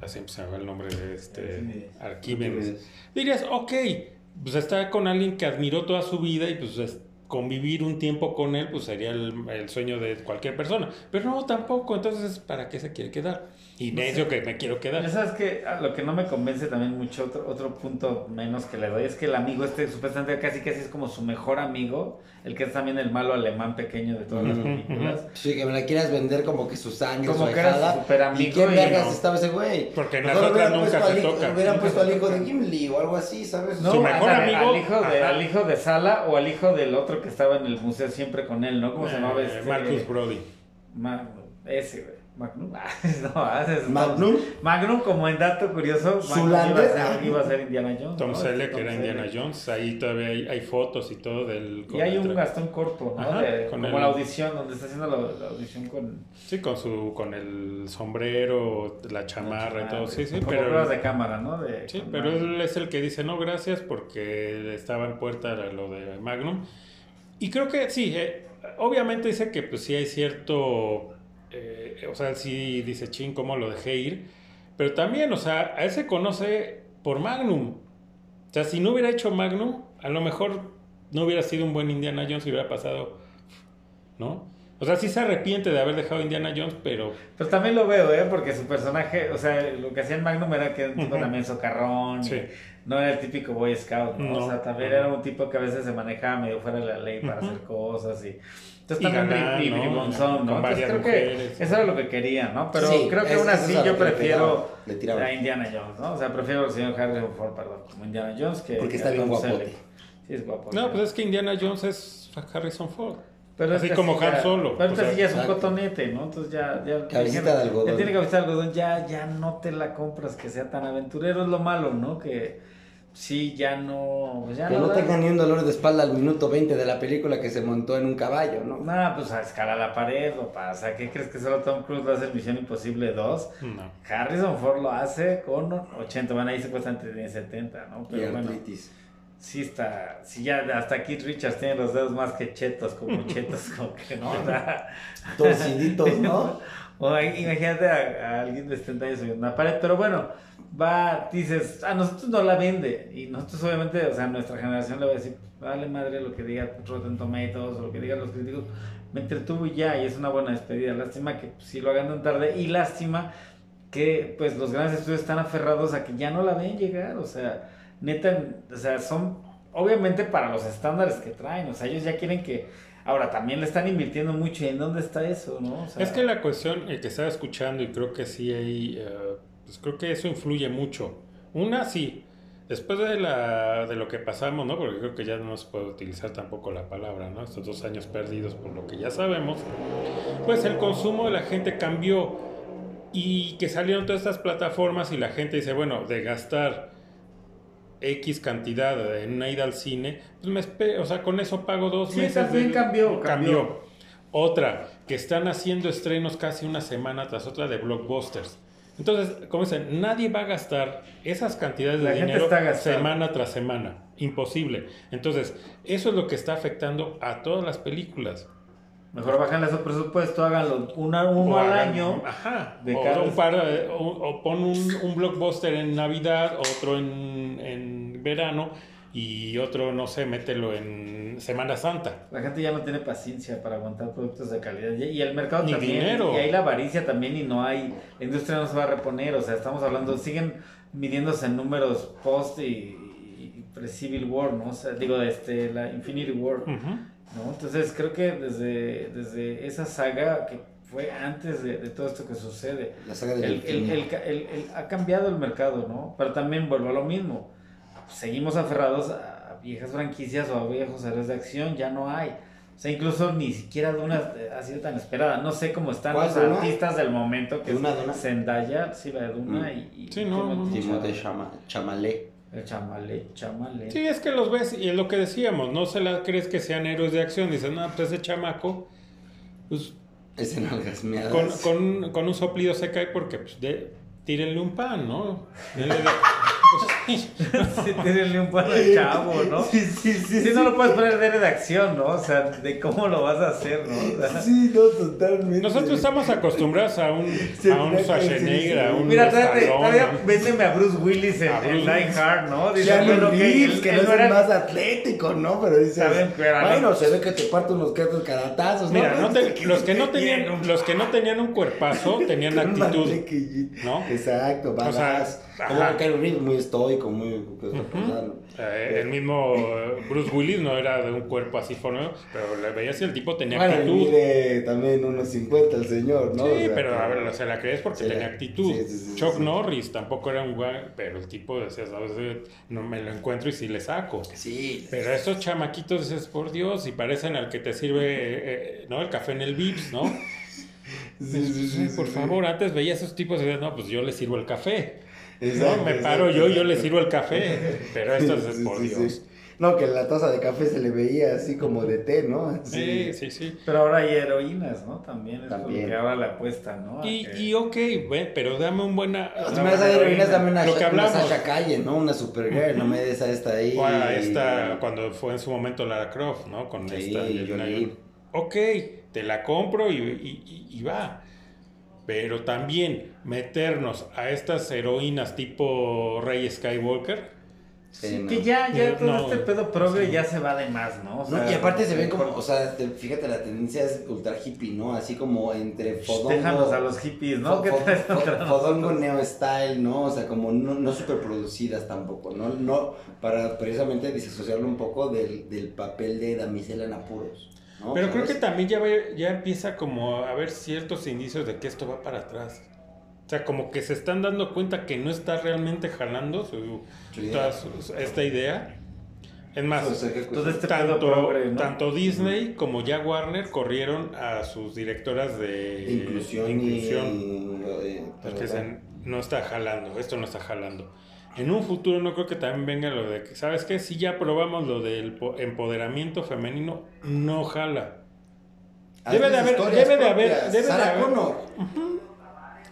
S1: Así se llama el nombre de este...
S2: Arquímedes.
S1: Dirías, ok, pues está con alguien que admiró toda su vida y pues es- convivir un tiempo con él pues sería el, el sueño de cualquier persona. Pero no, tampoco, entonces ¿para qué se quiere quedar? Y necio que me quiero quedar.
S2: Ya sabes que ah, lo que no me convence también mucho, otro, otro punto menos que le doy, es que el amigo este supuestamente casi casi es como su mejor amigo, el que es también el malo alemán pequeño de todas las películas.
S3: Sí, que me la quieras vender como que sus años,
S2: Como
S3: su
S2: que era súper amigo
S3: ¿Y qué
S2: y
S3: vergas
S2: no.
S3: estaba ese güey?
S1: Porque en las otras nunca
S3: puesto
S1: se
S3: al hijo-
S1: tocan.
S3: Hubieran puesto al hijo de Gimli o algo así, ¿sabes?
S2: No,
S1: Su mejor amigo,
S2: Al hijo, de, al hijo de Sala o al hijo del otro que estaba en el museo siempre con él, ¿no? ¿Cómo se llamaba
S1: Eh,
S2: este?
S1: Marcus Brody.
S2: Ma- ese, güey. Magnum. no, ese es-
S3: Magnum.
S2: Magnum, como en dato curioso, Magnum iba
S3: Zulander.
S2: a, ser, iba a ser Indiana Jones.
S1: Tom
S2: ¿no?
S1: Selleck,
S2: Tom
S1: era
S2: Selleck.
S1: Indiana Jones. Ahí todavía hay, hay fotos y todo del.
S2: Y hay un Gastón corto, ¿no?
S1: Ajá,
S2: De-
S1: con
S2: como
S1: el-
S2: la audición, donde está haciendo la, la audición con.
S1: Sí, con su con el sombrero, la chamarra y todo. Sí, sí,
S2: como
S1: pero.
S2: pruebas de cámara, ¿no? De,
S1: Sí, pero
S2: Magnum.
S1: él es el que dice no gracias porque estaba en puerta lo de Magnum. Y creo que sí, eh, obviamente dice que pues sí hay cierto, eh, o sea, sí dice ching, cómo lo dejé ir, pero también, o sea, a él se conoce por Magnum. O sea, si no hubiera hecho Magnum, a lo mejor no hubiera sido un buen Indiana Jones y hubiera pasado, ¿no? O sea, sí se arrepiente de haber dejado Indiana Jones, pero
S2: Pues también lo veo, ¿eh? Porque su personaje, o sea, lo que hacía en Magnum era que era un tipo también socarrón.
S1: Sí.
S2: No era el típico Boy Scout, ¿no?
S1: No.
S2: O sea, también era un tipo que a veces se manejaba medio fuera de la ley para hacer cosas y... Entonces
S1: Y
S2: también
S1: ganar,
S2: bri- bri-
S1: ¿no?
S2: ¿no?
S1: Con
S2: Entonces
S1: varias
S2: creo
S1: mujeres.
S2: que eso era lo que quería, ¿no? Pero
S3: Sí,
S2: creo que
S3: es-
S2: aún así
S3: es
S2: yo prefiero
S3: pegaba, le tiraba.
S2: a Indiana Jones, ¿no? O sea, prefiero al señor Harrison Ford, perdón, como Indiana Jones que...
S3: Porque
S2: que
S3: está bien guapote.
S2: Sí, es guapo.
S1: no, pues es que Indiana Jones es Harrison Ford.
S2: Pero
S1: Así
S2: es que
S1: como Han Solo,
S2: Pero sí ya es un
S3: exacto.
S2: cotonete, ¿no? Entonces ya. ya
S3: Cabecita de algodón.
S2: Ya tiene cabecita de algodón, ya, ya no te la compras que sea tan aventurero, es lo malo, ¿no? Que sí, ya no. pues ya
S3: Que no
S2: da-
S3: tenga ni un dolor de espalda al minuto 20 de la película que se montó en un caballo, ¿no?
S2: Nah, pues a escalar la pared lo pasa. ¿Qué crees que solo Tom Cruise va a hacer Misión Imposible 2?
S1: No.
S2: Harrison Ford lo hace con 80, van ahí supuestamente tiene 70, ¿no?
S3: Y
S2: Pero bueno,
S3: artritis.
S2: sí está, sí ya hasta Keith Richards tiene los dedos más que chetos, como chetos, como que no,
S3: Torciditos, ¿no?
S2: O imagínate a, a alguien de 70 años subiendo una pared, pero bueno, va, dices, a nosotros no la vende, y nosotros obviamente, o sea, nuestra generación le va a decir, vale madre lo que diga Rotten Tomatoes o lo que digan los críticos, me entretuvo y ya, y es una buena despedida, lástima que si lo hagan tan tarde, y lástima que pues los grandes estudios están aferrados a que ya no la ven llegar, o sea, neta, o sea, son obviamente para los estándares que traen, o sea, ellos ya quieren que, ahora también le están invirtiendo mucho, ¿y en dónde está eso, no?
S1: Es que la cuestión el que estaba escuchando y creo que sí hay, eh, pues creo que eso influye mucho. Una sí, después de la de lo que pasamos, ¿no? Porque creo que ya no se puede utilizar tampoco la palabra, ¿no? Estos dos años perdidos por lo que ya sabemos, pues el consumo de la gente cambió y que salieron todas estas plataformas y la gente dice, bueno, de gastar X cantidad en una ida al cine, pues me o sea, con eso pago dos
S2: Sí,
S1: meses.
S2: también cambió, cambió.
S1: Otra, que están haciendo estrenos casi una semana tras otra de blockbusters. Entonces, como dicen, nadie va a gastar esas cantidades
S2: La
S1: de
S2: gente
S1: dinero semana tras semana. Imposible. Entonces, eso es lo que está afectando a todas las películas.
S2: Mejor bajanle su presupuesto, háganlo una, uno
S1: O
S2: al
S1: hagan-
S2: año.
S1: Ajá.
S2: de
S1: o,
S2: cada-
S1: un par, o, o pon un, un blockbuster en Navidad, otro en, en verano y otro, no sé, mételo en Semana Santa.
S2: La gente ya no tiene paciencia para aguantar productos de calidad. Y el mercado
S1: Ni
S2: también.
S1: dinero.
S2: Y hay la avaricia también y no hay. La industria no se va a reponer. O sea, estamos hablando, siguen midiéndose en números post y, y pre-Civil War, ¿no? O sea, digo, este, la Infinity War. ¿no? Entonces creo que desde, desde esa saga que fue antes de, de todo esto que sucede,
S3: La saga del
S2: el, el- el- ha cambiado el mercado, ¿no? Pero también vuelvo a lo mismo. Seguimos aferrados a, viejas franquicias o a viejos héroes de acción, ya no hay. O sea, incluso ni siquiera Duna eh, ha sido tan esperada. No sé cómo están
S3: ¿Cuál
S2: los
S3: Duna?
S2: artistas del momento que
S3: ¿Duna,
S2: es
S3: Duna?
S2: Zendaya, sí, la de Duna
S3: Mm.
S2: y, y
S1: Sí, no, no, no.
S3: Timothée Chama- Chamalé.
S2: el chamalé, chamalé.
S1: Sí, es que los ves y es lo que decíamos, no se la crees que sean héroes de acción. Dicen, no, pues ese chamaco, pues
S3: nalgas miadas.
S1: con, con, con un soplido se cae porque, pues, de, tírenle un pan, ¿no? Denle de- pues,
S2: sí, tiene un buen chavo, ¿no? Sí, sí, sí. Sí, no lo puedes poner de redacción, ¿no? O sea, de cómo lo vas a hacer, ¿no?
S3: sí, no, totalmente.
S1: Nosotros estamos acostumbrados a un, a un Schwarzenegger, a un
S2: Mira, todavía, véndeme a Bruce Willis en, en Die Hard, ¿no?
S3: Dice, bueno, que, él, que no es más atlético, ¿no? Pero dice, bueno, se ve que te parto unos caratazos,
S1: ¿no? Mira, no te, los, que no tenían, los que no tenían un cuerpazo tenían actitud, ¿no?
S3: Exacto, vas. Como Keanu Reeves muy estoico, muy... Pues,
S1: eh, el mismo Bruce Willis no era de un cuerpo así formado, pero le veías que el tipo tenía bueno, actitud.
S3: Mide también unos 50 el señor, ¿no?
S1: Sí, pero a ver, se la crees porque tenía actitud. Chuck Norris tampoco era un güey, pero el tipo decía, ¿sabes? No me lo encuentro y sí le saco.
S3: Sí.
S1: Pero estos chamaquitos dices, por Dios, y parecen al que te sirve, eh, ¿no? El café en el Vips, ¿no? Sí, sí, sí, por favor, antes veía esos tipos y decías, no, pues yo les sirvo el café. no, me paro yo, yo les sirvo el café. Pero esto es por Dios.
S3: No, que la taza de café se le veía así como de té, ¿no?
S1: Sí, sí, sí.
S2: Pero ahora hay heroínas, ¿no? También es También. que ahora le apuestan, ¿no?
S1: Y, y ok, pero dame un buena...
S3: Si me das de heroínas, dame una, lo que una Sasha Calle, ¿no? Una Supergirl, no me des a esta ahí.
S1: Bueno, esta, cuando fue en su momento Lara Croft, ¿no? Con sí, esta... Jolie. Ok, te la compro y, y, y va. Pero también meternos a estas heroínas tipo Rey Skywalker
S2: Sí, que ya, ya todo este pedo progre ya se va de más, ¿no?
S3: O sea, y aparte se ven como, o sea, fíjate, la tendencia es ultra hippie, ¿no? Así como entre
S2: fodongo... Déjanos a los hippies, ¿no? ¿Qué
S3: fodongo neo style, ¿no? O sea, como no, no super producidas tampoco, ¿no? No, para precisamente disasociarlo un poco del, del papel de damisela en apuros. ¿No?
S1: Pero creo que también ya, ya empieza como a haber ciertos indicios de que esto va para atrás. O sea, como que se están dando cuenta que no está realmente jalando su, esta idea. Es más, este tanto, tanto, Disney como ya Warner corrieron a sus directoras de
S3: inclusión.
S1: inclusión porque no está jalando, esto no está jalando. En un futuro no creo que también venga lo de que, ¿sabes qué? Si ya probamos lo del empoderamiento femenino, no jala. Debe de haber, debe de haber, debe de haber.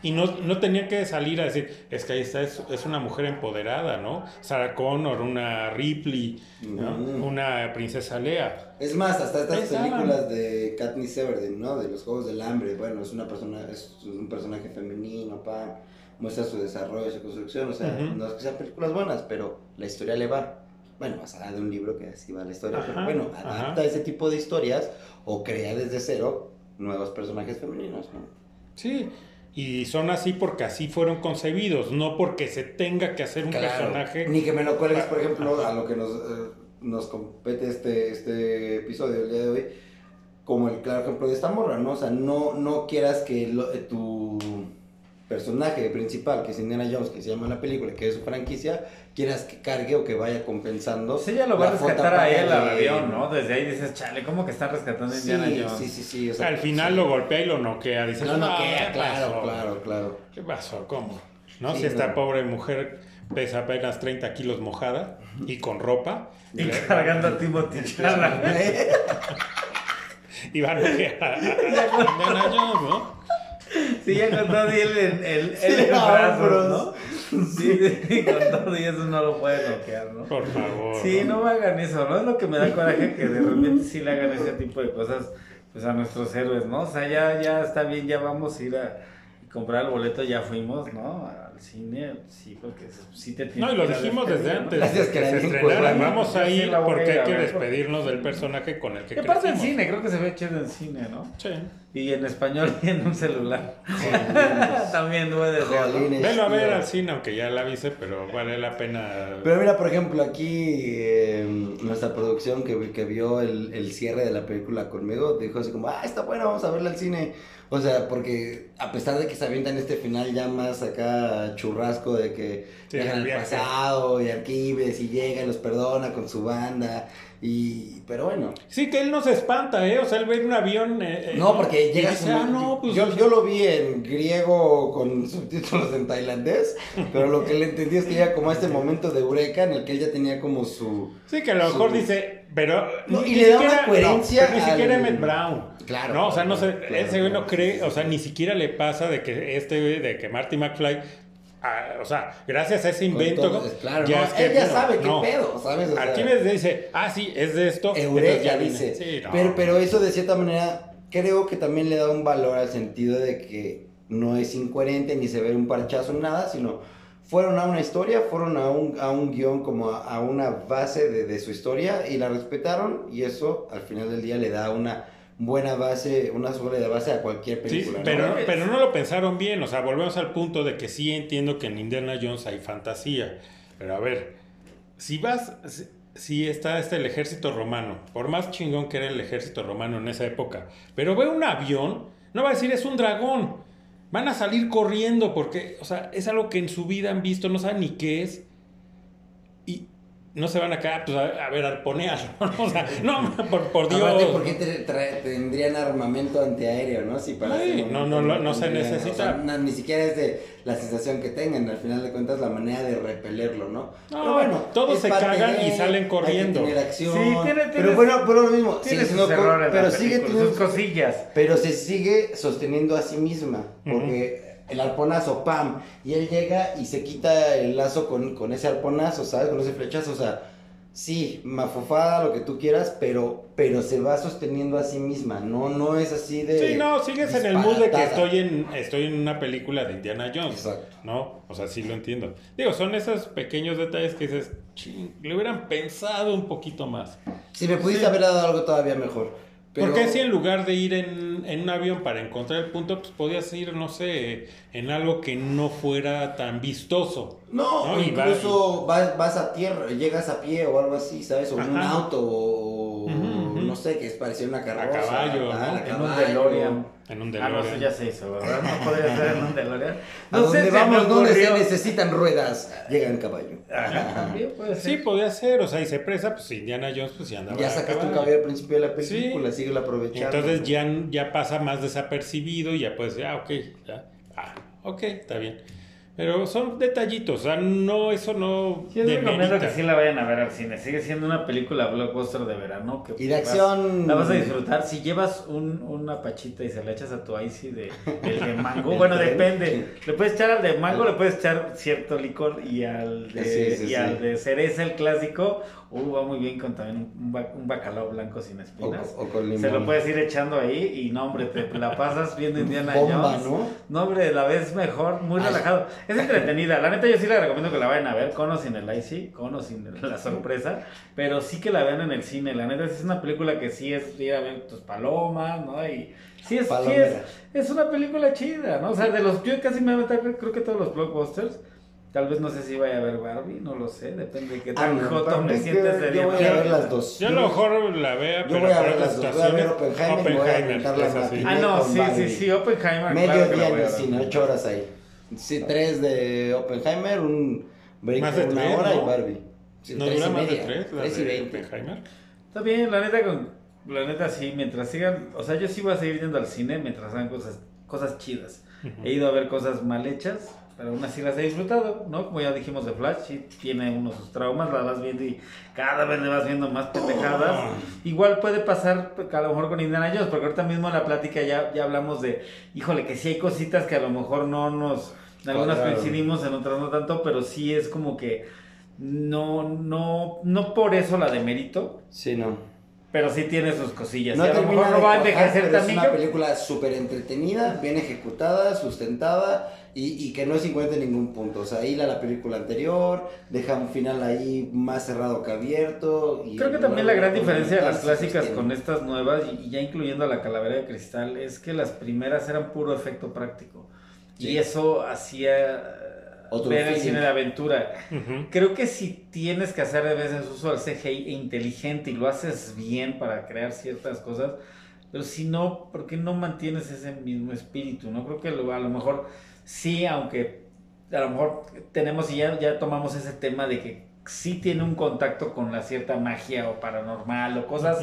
S1: Y no, no tenía que salir a decir, es que ahí está, es, una mujer empoderada, ¿no? Sarah Connor, una Ripley, una princesa Lea.
S3: Es más, hasta estas películas de Katniss Everdeen, ¿no? De los Juegos del Hambre, bueno, es una persona, es un personaje femenino, pa, muestra su desarrollo, su construcción, o sea, no es que sean películas buenas, pero la historia le va. Bueno, basada de un libro que así va la historia, pero bueno, adapta ese tipo de historias o crea desde cero nuevos personajes femeninos, ¿no?
S1: Sí, y son así porque así fueron concebidos, no porque se tenga que hacer un personaje.
S3: Ni que me lo cuelgues, por ejemplo, a lo que nos, eh, nos compete este, este episodio el día de hoy, como el claro ejemplo de esta morra, ¿no? O sea, no, no quieras que lo, eh, tu personaje principal, que es Indiana Jones, que se llama la película, que es su franquicia, quieras que cargue o que vaya compensando.
S2: Sí, ya lo va a rescatar a él al avión, ¿no? Desde ahí dices, chale, ¿cómo que está rescatando a Indiana Jones?
S3: Sí, sí, sí.
S1: O sea, Al final lo golpea y lo noquea. Dices,
S3: no, noquea, claro, claro, claro.
S1: ¿Qué pasó? ¿Cómo? ¿No? si esta pobre mujer pesa apenas 30 kilos mojada y con ropa.
S2: Y cargando a Timothy
S1: y va a noquear a, Indiana Jones, ¿no?
S2: Sí, ya con todo y el, el, el, el brazo, ¿no? Sí, con todo y eso no lo puede bloquear, ¿no?
S1: Por favor.
S2: Sí, no me hagan eso, ¿no? Es lo que me da coraje que de repente sí le hagan ese tipo de cosas pues a nuestros héroes, ¿no? O sea, ya, ya está bien, ya vamos a ir a comprar el boleto, ya fuimos, ¿no? Al cine, sí, porque sí te
S1: No, y lo dijimos desde antes.
S3: Gracias que, se estrenara.
S1: Vamos a ir porque hay que despedirnos del personaje con el que
S2: crecimos. aparte en cine, creo que se ve chido en cine, ¿no?
S1: Sí.
S2: Y en español y en un celular. También puede ser.
S1: Velo a ver al cine, aunque ya la avise, pero vale la pena.
S3: Pero mira, por ejemplo, aquí eh, nuestra producción que, que vio el, el, cierre de la película conmigo dijo así como, ah, está bueno, vamos a verla al cine. O sea, porque a pesar de que se avientan este final ya más acá churrasco de que llegan al pasado y Arquímedes y llega y los perdona con su banda y, pero bueno.
S1: Sí, que él no se espanta, ¿eh? O sea, él ve un avión. Eh,
S3: eh no, porque llega ah, no, pues, yo, yo, lo vi en griego con subtítulos en tailandés, pero lo que le entendí es que llega como a este momento de eureka en el que él ya tenía como su.
S1: Sí, que a lo mejor dice, pero.
S3: y le da una coherencia.
S1: ni siquiera Emmett Brown.
S3: Claro.
S1: No, o sea, no sé, ese güey no cree, o sea, ni siquiera le pasa de que este, de que Marty McFly o sea, gracias a ese invento,
S3: claro,
S1: ya
S3: no,
S1: es que,
S3: él ya sabe qué pedo, ¿sabes?
S1: O Arquímedes dice, ah, sí, es de esto.
S3: Eureka ya dice. Sí, no. pero, pero eso de cierta manera creo que también le da un valor al sentido de que no es incoherente ni se ve un parchazo en nada, sino fueron a una historia, fueron a un, a un guion como a, una base de, de, su historia y la respetaron y eso al final del día le da una buena base, una sólida base a cualquier película.
S1: Sí, pero, pero no lo pensaron bien, o sea, volvemos al punto de que sí entiendo que en Indiana Jones hay fantasía, pero a ver, si vas, si está este el ejército romano, por más chingón que era el ejército romano en esa época, pero ve un avión, no va a decir es un dragón, van a salir corriendo porque, o sea, es algo que en su vida han visto, no saben ni qué es no se van a quedar, pues, a, ver, arponear, ¿no? O sea, no, por, por Dios. Aparte,
S3: ¿por qué tendrían armamento antiaéreo, no? Si
S1: para no, no, no, no se necesita.
S3: ni siquiera es de la sensación que tengan, al final de cuentas, la manera de repelerlo, ¿no?
S1: No, pero bueno, todos se cagan y salen corriendo.
S3: Hay acción. Sí, tiene, pero bueno, pero lo mismo.
S2: Tiene sus errores pero sigue teniendo sus cosillas.
S3: Pero se sigue sosteniendo a sí misma, porque el arponazo, ¡pam! Y él llega y se quita el lazo con, con ese arponazo, ¿sabes? Con ese flechazo, o sea, sí, mafofada, lo que tú quieras, pero, pero se va sosteniendo a sí misma, no, no es así de...
S1: Sí, no, sigues en el mood de que estoy en, estoy en una película de Indiana Jones, Exacto. ¿no? O sea, sí lo entiendo. Digo, son esos pequeños detalles que dices, ching, le hubieran pensado un poquito más.
S3: Si me pudiste haber dado algo todavía mejor.
S1: Porque si en lugar de ir en, en, un avión para encontrar el punto, pues podías ir, no sé, en algo que no fuera tan vistoso?
S3: No, incluso vas, vas, a tierra, llegas a pie o algo así, ¿sabes? O en un auto o no sé, que es parecía una carroza.
S1: A caballo,
S2: En un DeLorean.
S1: En un DeLorean. Ah, no,
S2: eso ya se hizo, ¿verdad? No podría ser en un DeLorean.
S3: No ¿A dónde vamos? ¿Dónde se necesitan ruedas? Llega en caballo. Ajá.
S1: Sí, podría ser. O sea, y se presa, pues Indiana Jones, pues ya andaba
S3: Ya sacaste un caballo al principio de la película, sí. sigue aprovechando.
S1: Entonces ya, ya pasa más desapercibido y ya puedes decir, ah, ok, ya. Ah, ok, está bien. Pero son detallitos, o sea, no, eso no.
S2: Sí, es recomiendo que sí la vayan a ver al cine. Sigue siendo una película blockbuster de verano. Que
S3: y de acción.
S2: la vas a disfrutar. Si llevas un, una pachita y se la echas a tu icy de, de mango, bueno, depende. Le puedes echar al de mango, le puedes echar cierto licor y al de, y al de cereza, el clásico, Uh, va muy bien con también un, bacalao blanco sin espinas.
S3: O, con limón.
S2: Se lo puedes ir echando ahí y no, hombre, te la pasas viendo Indiana Bomba, Jones. ¿no? No, hombre, la ves mejor, muy relajado. Es entretenida. La neta, yo sí le recomiendo que la vayan a ver, con o sin el IC, con o sin la sorpresa, pero sí que la vean en el cine. La neta, es una película que sí es ir a ver tus palomas, ¿no? Y sí es, sí es, es una película chida, ¿no? O sea, de los, yo casi me voy a meter, creo que todos los blockbusters Tal vez no sé si vaya a ver Barbie, no lo sé, depende de qué tan ah, joto me sientes de
S3: Yo voy a ver las dos.
S1: Yo a lo mejor la vea,
S3: yo pero voy a ver las dos. Voy a ver Oppenheimer, Oppenheimer voy a.
S2: Ah, no, sí, sí, sí, Oppenheimer.
S3: Medio claro día en el cine, ocho horas ahí. Sí, tres de Oppenheimer, un break
S1: más de una hora y Barbie.
S3: Sí,
S1: no dura más de tres,
S3: tres y veinte.
S1: Oppenheimer.
S2: Está bien, la neta, con, la neta sí, mientras sigan, o sea, yo sí voy a seguir yendo al cine mientras hagan cosas, cosas chidas. He ido a ver cosas mal hechas, pero aún así las he disfrutado, ¿no? Como ya dijimos de Flash, sí tiene unos sus traumas, la vas viendo y cada vez le vas viendo más pendejadas. Igual puede pasar a lo mejor con Indiana Jones, porque ahorita mismo en la plática ya, ya hablamos de, híjole, que sí hay cositas que a lo mejor no nos, en algunas coincidimos, en otras no tanto, pero sí es como que no, no, no por eso la de mérito.
S3: Sí, no.
S2: Pero sí tiene sus cosillas.
S3: No y a lo mejor no va a envejecer también. Es una película súper entretenida, bien ejecutada, sustentada y, que no se encuentra en ningún punto. O sea, hila la película anterior, deja un final ahí más cerrado que abierto. Y
S2: Creo que también la gran diferencia de las clásicas con estas nuevas, y ya incluyendo la calavera de cristal, es que las primeras eran puro efecto práctico. Y eso hacía Otro ver el cine de aventura. Creo que si tienes que hacer de veces uso del CGI inteligente y lo haces bien para crear ciertas cosas, pero si no, ¿por qué no mantienes ese mismo espíritu? No creo que lo, a lo mejor sí, aunque a lo mejor tenemos y ya, ya tomamos ese tema de que sí tiene un contacto con la cierta magia o paranormal o cosas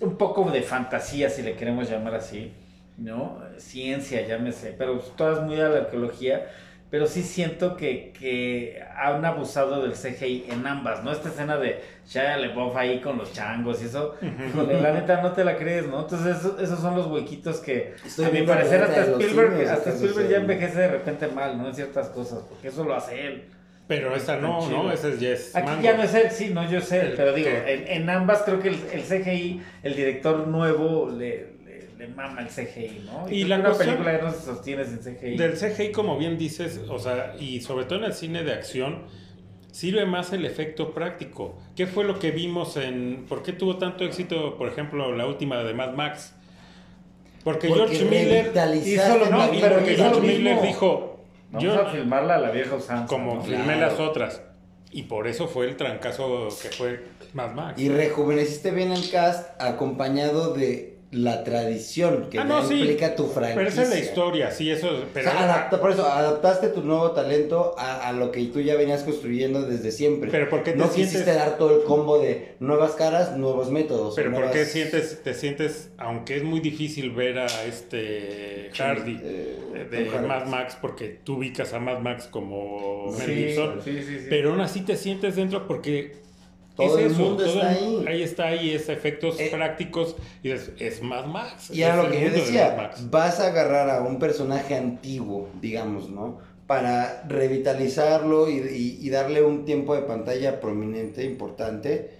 S2: un poco de fantasía, si le queremos llamar así, ¿no? Ciencia, llámese, pero todas muy a la arqueología. Pero sí siento que, que han abusado del CGI en ambas, ¿no? Esta escena de Shia LaBeouf ahí con los changos y eso, híjole, la neta no te la crees, ¿no? Entonces esos, esos son los huequitos que
S3: Estoy
S2: a mi parecer hasta Spielberg,
S3: cines,
S2: hasta Spielberg ya envejece de repente mal, ¿no? En ciertas cosas, porque eso lo hace él.
S1: Pero esta no,
S2: Chido.
S1: ¿no? Ese es Jess
S2: Aquí ya no es él, sí, no, yo sé,
S1: El
S2: pero digo, en, en ambas creo que el, el CGI, el director nuevo le, le mama el CGI, ¿no?
S1: Y la cuestión-
S2: película ya no se sostiene sin CGI.
S1: Del CGI, como bien dices, o sea, y sobre todo en el cine de acción, sirve más el efecto práctico. ¿Qué fue lo que vimos en... ¿Por qué tuvo tanto éxito, por ejemplo, la última de Mad Max? Porque,
S3: Porque
S1: George Miller...
S2: hizo lo
S1: No, y
S2: pero
S1: porque George Miller dijo,
S2: Vamos
S1: yo
S2: a filmarla a la vieja usanza.
S1: como
S2: ¿no?
S1: filmé
S3: Claro.
S1: las otras. Y por eso fue el trancazo que fue Mad Max.
S3: Y rejuveneciste bien el cast acompañado de la tradición que
S1: Ah, no, sí.
S3: implica tu franquicia.
S1: Pero esa es la historia, sí, eso...
S3: O
S1: Pero,
S3: sea, adapta- por eso, adaptaste tu nuevo talento a, a lo que tú ya venías construyendo desde siempre.
S1: Pero ¿por qué te
S3: no
S1: sientes-
S3: quisiste dar todo el combo de nuevas caras, nuevos métodos.
S1: pero ¿por
S3: nuevas-
S1: qué sientes, te sientes, aunque es muy difícil ver a este Hardy
S3: Eh,
S1: de
S3: Tom Hardy.
S1: Mad Max, porque tú ubicas a Mad Max como Mel
S2: Sí,
S1: Gibson,
S2: sí, sí.
S1: pero aún así te sientes dentro porque
S3: Todo
S1: es
S3: el
S1: eso,
S3: mundo
S1: todo
S3: está ahí.
S1: Ahí está ahí, es efectos
S3: Eh,
S1: prácticos y es, es Mad Max.
S3: Y era
S1: es
S3: lo que yo
S1: de
S3: decía,
S1: Max.
S3: vas a agarrar a un personaje antiguo, digamos, ¿no? Para revitalizarlo y, y- y darle un tiempo de pantalla prominente, importante,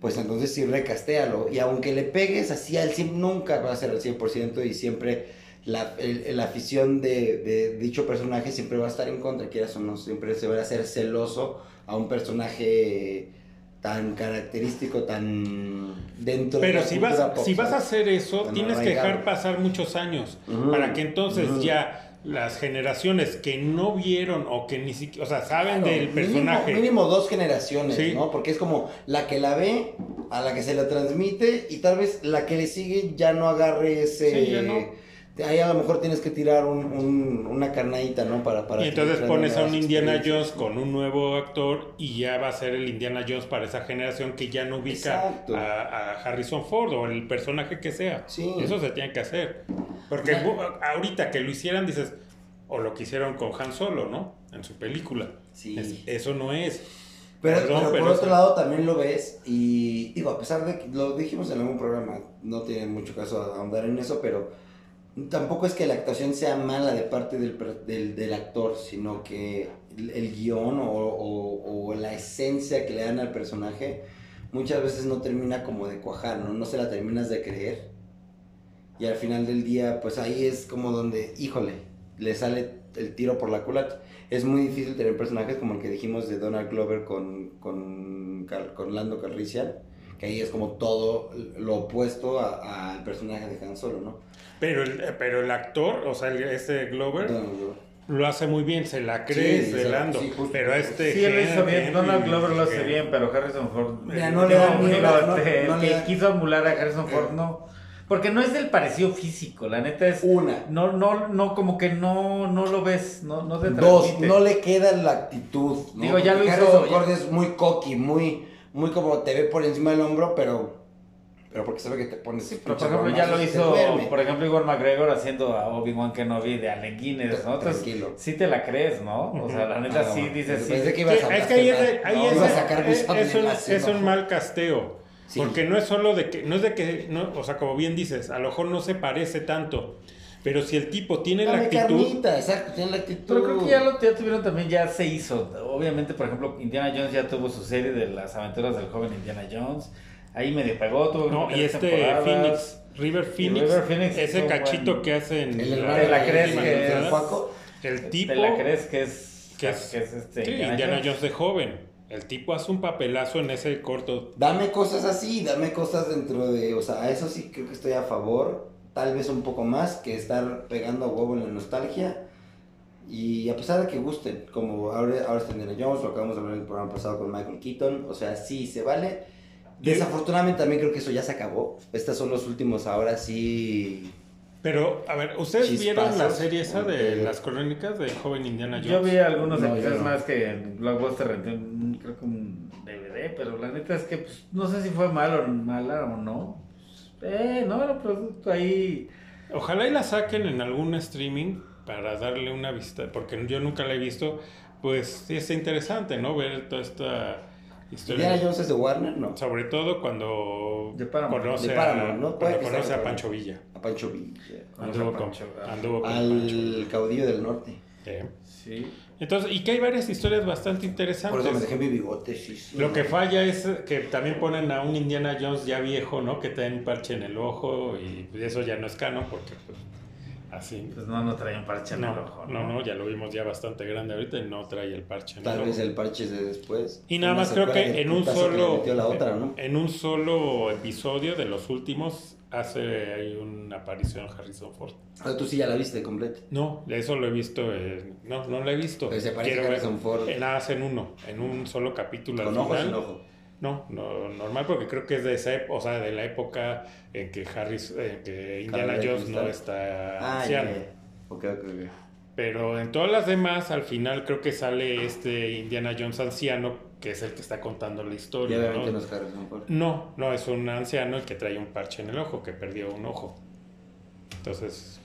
S3: pues entonces sí recastéalo. Y aunque le pegues así al 100, nunca va a ser al 100% y siempre la, el- la afición de, de dicho personaje siempre va a estar en contra, quieras o no, siempre se va a hacer celoso a un personaje tan característico, tan dentro de
S1: Pero
S3: la
S1: si vas,
S3: pop,
S1: si vas a hacer eso, tienes que dejar pasar muchos años para que entonces ya las generaciones que no vieron o que ni siquiera, o sea, saben
S3: Claro,
S1: del
S3: mínimo-
S1: personaje.
S3: Mínimo, dos generaciones,
S1: Sí.
S3: ¿no? Porque es como la que la ve, a la que se la transmite y tal vez la que le sigue ya no agarre ese...
S1: Sí, ya no.
S3: Ahí a lo mejor tienes que tirar un, un- una carnadita, ¿no? Para, para
S1: y entonces pones a un Indiana. Jones con un nuevo actor y ya va a ser el Indiana Jones para esa generación que ya no ubica a, a Harrison Ford o el personaje que sea.
S3: Sí.
S1: Eso se tiene que hacer. Porque ahorita que lo hicieran, dices, o lo que hicieron con Han Solo, ¿no? En su película.
S3: Sí.
S1: Es- eso no es.
S3: Pero,
S1: Perdón,
S3: pero
S1: pero
S3: por otro lado también lo ves y digo, a pesar de que lo dijimos en algún programa, no tiene mucho caso ahondar en eso, pero tampoco es que la actuación sea mala de parte del, del, del actor, sino que el, el guion o, o- la esencia que le dan al personaje muchas veces no termina como de cuajar, ¿no? No se la terminas de creer. Y al final del día, pues ahí es como donde, híjole, le sale el tiro por la culata. Es muy difícil tener personajes como el que dijimos de Donald Glover con, con, con Lando Calrissian, que ahí es como todo lo opuesto al personaje de Han Solo, ¿no?
S1: Pero el, pero el actor, o sea, el- ese Glover,
S3: Donald Glover.
S1: lo hace muy bien, se la cree
S3: Sí, sí,
S1: Lando.
S3: sí, justo.
S1: pero este.
S2: Sí, él lo hizo bien. Donald Glover lo hace bien, pero Harrison Ford.
S3: Mira,
S2: eh,
S3: no le da no-
S2: este,
S3: no
S2: el
S3: le
S2: que quiso emular a Harrison Ford, no. Porque no es del parecido físico, la neta es.
S3: Una.
S2: No, no, no, como que no, no lo ves, no, no te
S3: Dos, no le queda la actitud. ¿no?
S2: Digo, ya lo hizo-
S3: Harrison Ford es muy cocky, muy, muy como te ve por encima del hombro, pero, pero porque sabe que te pones.
S2: Sí, pero por ejemplo, ya lo hizo, por ejemplo, Igor McGregor haciendo a Obi-Wan Kenobi de Allen Guinness, ¿no? Entonces,
S3: Tranquilo.
S2: sí te la crees, ¿no? O sea, la neta
S3: Ah,
S2: sí dices, sí.
S3: que ibas a
S1: es que ahí es, es,
S3: iba a
S1: de-
S3: sacar mi
S1: es- un, mal casteo.
S3: Sí.
S1: Porque no es solo de que, no es de que, no, o sea, como bien dices, a lo mejor no se parece tanto. Pero si el tipo tiene la actitud.
S3: carnita, exacto, tiene la actitud.
S2: Pero creo que ya lo ya tuvieron también, ya se hizo. Obviamente, por ejemplo, Indiana Jones ya tuvo su serie de las aventuras del joven Indiana Jones. Ahí medio pegó, tuvo
S1: No, y este
S2: temporadas.
S1: Phoenix, River Phoenix,
S2: River Phoenix
S1: ese cachito que hacen
S3: El hermano
S2: ¿Te la crees que es-
S1: el tipo
S2: ¿Te la crees que es,
S1: que es-
S2: este
S1: sí, Indiana, Jones de joven. El tipo hace un papelazo en ese corto.
S3: Dame cosas así, dame cosas dentro de, o sea, a eso sí creo que estoy a favor, tal vez un poco más que estar pegando a huevo en la nostalgia. Y a pesar de que gusten, como ahora, ahora está Indiana Jones, lo acabamos de hablar en el programa pasado con Michael Keaton, o sea, sí se vale. Desafortunadamente también creo que eso ya se acabó. Estos son los últimos ahora sí.
S1: Pero, a ver, ¿ustedes
S3: Chispazos.
S1: vieron la serie esa de las crónicas de joven Indiana Jones?
S2: Yo vi algunos
S3: No,
S2: episodios
S3: no.
S2: más que en Blockbuster renté un, creo que un DVD, pero la neta es que pues, no sé si fue malo o mala o no. Eh, no, era un producto ahí.
S1: Ojalá y la saquen en algún streaming para darle una vista, porque yo nunca la he visto, pues sí es interesante, ¿no? Ver toda esta historia.
S3: Indiana Jones es de Warner, ¿no.
S1: Sobre todo cuando
S2: De Paramount.
S1: conoce,
S3: De Paramount,
S1: a,
S3: ¿no?
S1: Cuando conoce a Pancho Villa.
S3: A Pancho Villa.
S1: Anduvo con,
S2: Pancho,
S1: anduvo con Pancho.
S3: Al caudillo del norte.
S1: Eh.
S2: Sí.
S1: Entonces, y que hay varias historias bastante
S3: Por
S1: interesantes.
S3: eso me dejé mi bigote, sí. sí.
S1: Lo que falla es que también ponen a un Indiana Jones ya viejo, ¿no? Que trae un parche en el ojo y eso ya no es canon porque pues, así.
S2: Pues no, no traía un parche en el
S1: No,
S2: ojo.
S1: no, no, ya lo vimos ya bastante grande ahorita y no trae el parche en
S3: Tal
S1: el
S3: vez el parche es de después.
S1: Y nada más creo que en un solo
S3: la otra, ¿no?
S1: en un solo episodio de los últimos hace ahí una aparición Harrison Ford.
S3: Ah, tú sí ya la viste completa.
S1: No, eso lo he visto, eh, no, no lo he visto.
S3: Pero se parece
S1: Quiero
S3: a
S1: ver-
S3: Harrison Ford.
S1: eh, nada, en uno, en un solo capítulo. al
S3: Con ojo
S1: final.
S3: sin ojo.
S1: No, no, normal porque creo que es de esa o sea, de la época en que Harris, eh, que Indiana Jones no está
S3: Ah,
S1: anciano.
S3: ya. Ok, ok, ok.
S1: Pero en todas las demás, al final creo que sale este Indiana Jones anciano, que es el que está contando la
S3: Y
S1: historia.
S3: obviamente
S1: ¿no?
S3: no es Ford.
S1: No, no, es un anciano el que trae un parche en el ojo, que perdió un ojo. Entonces,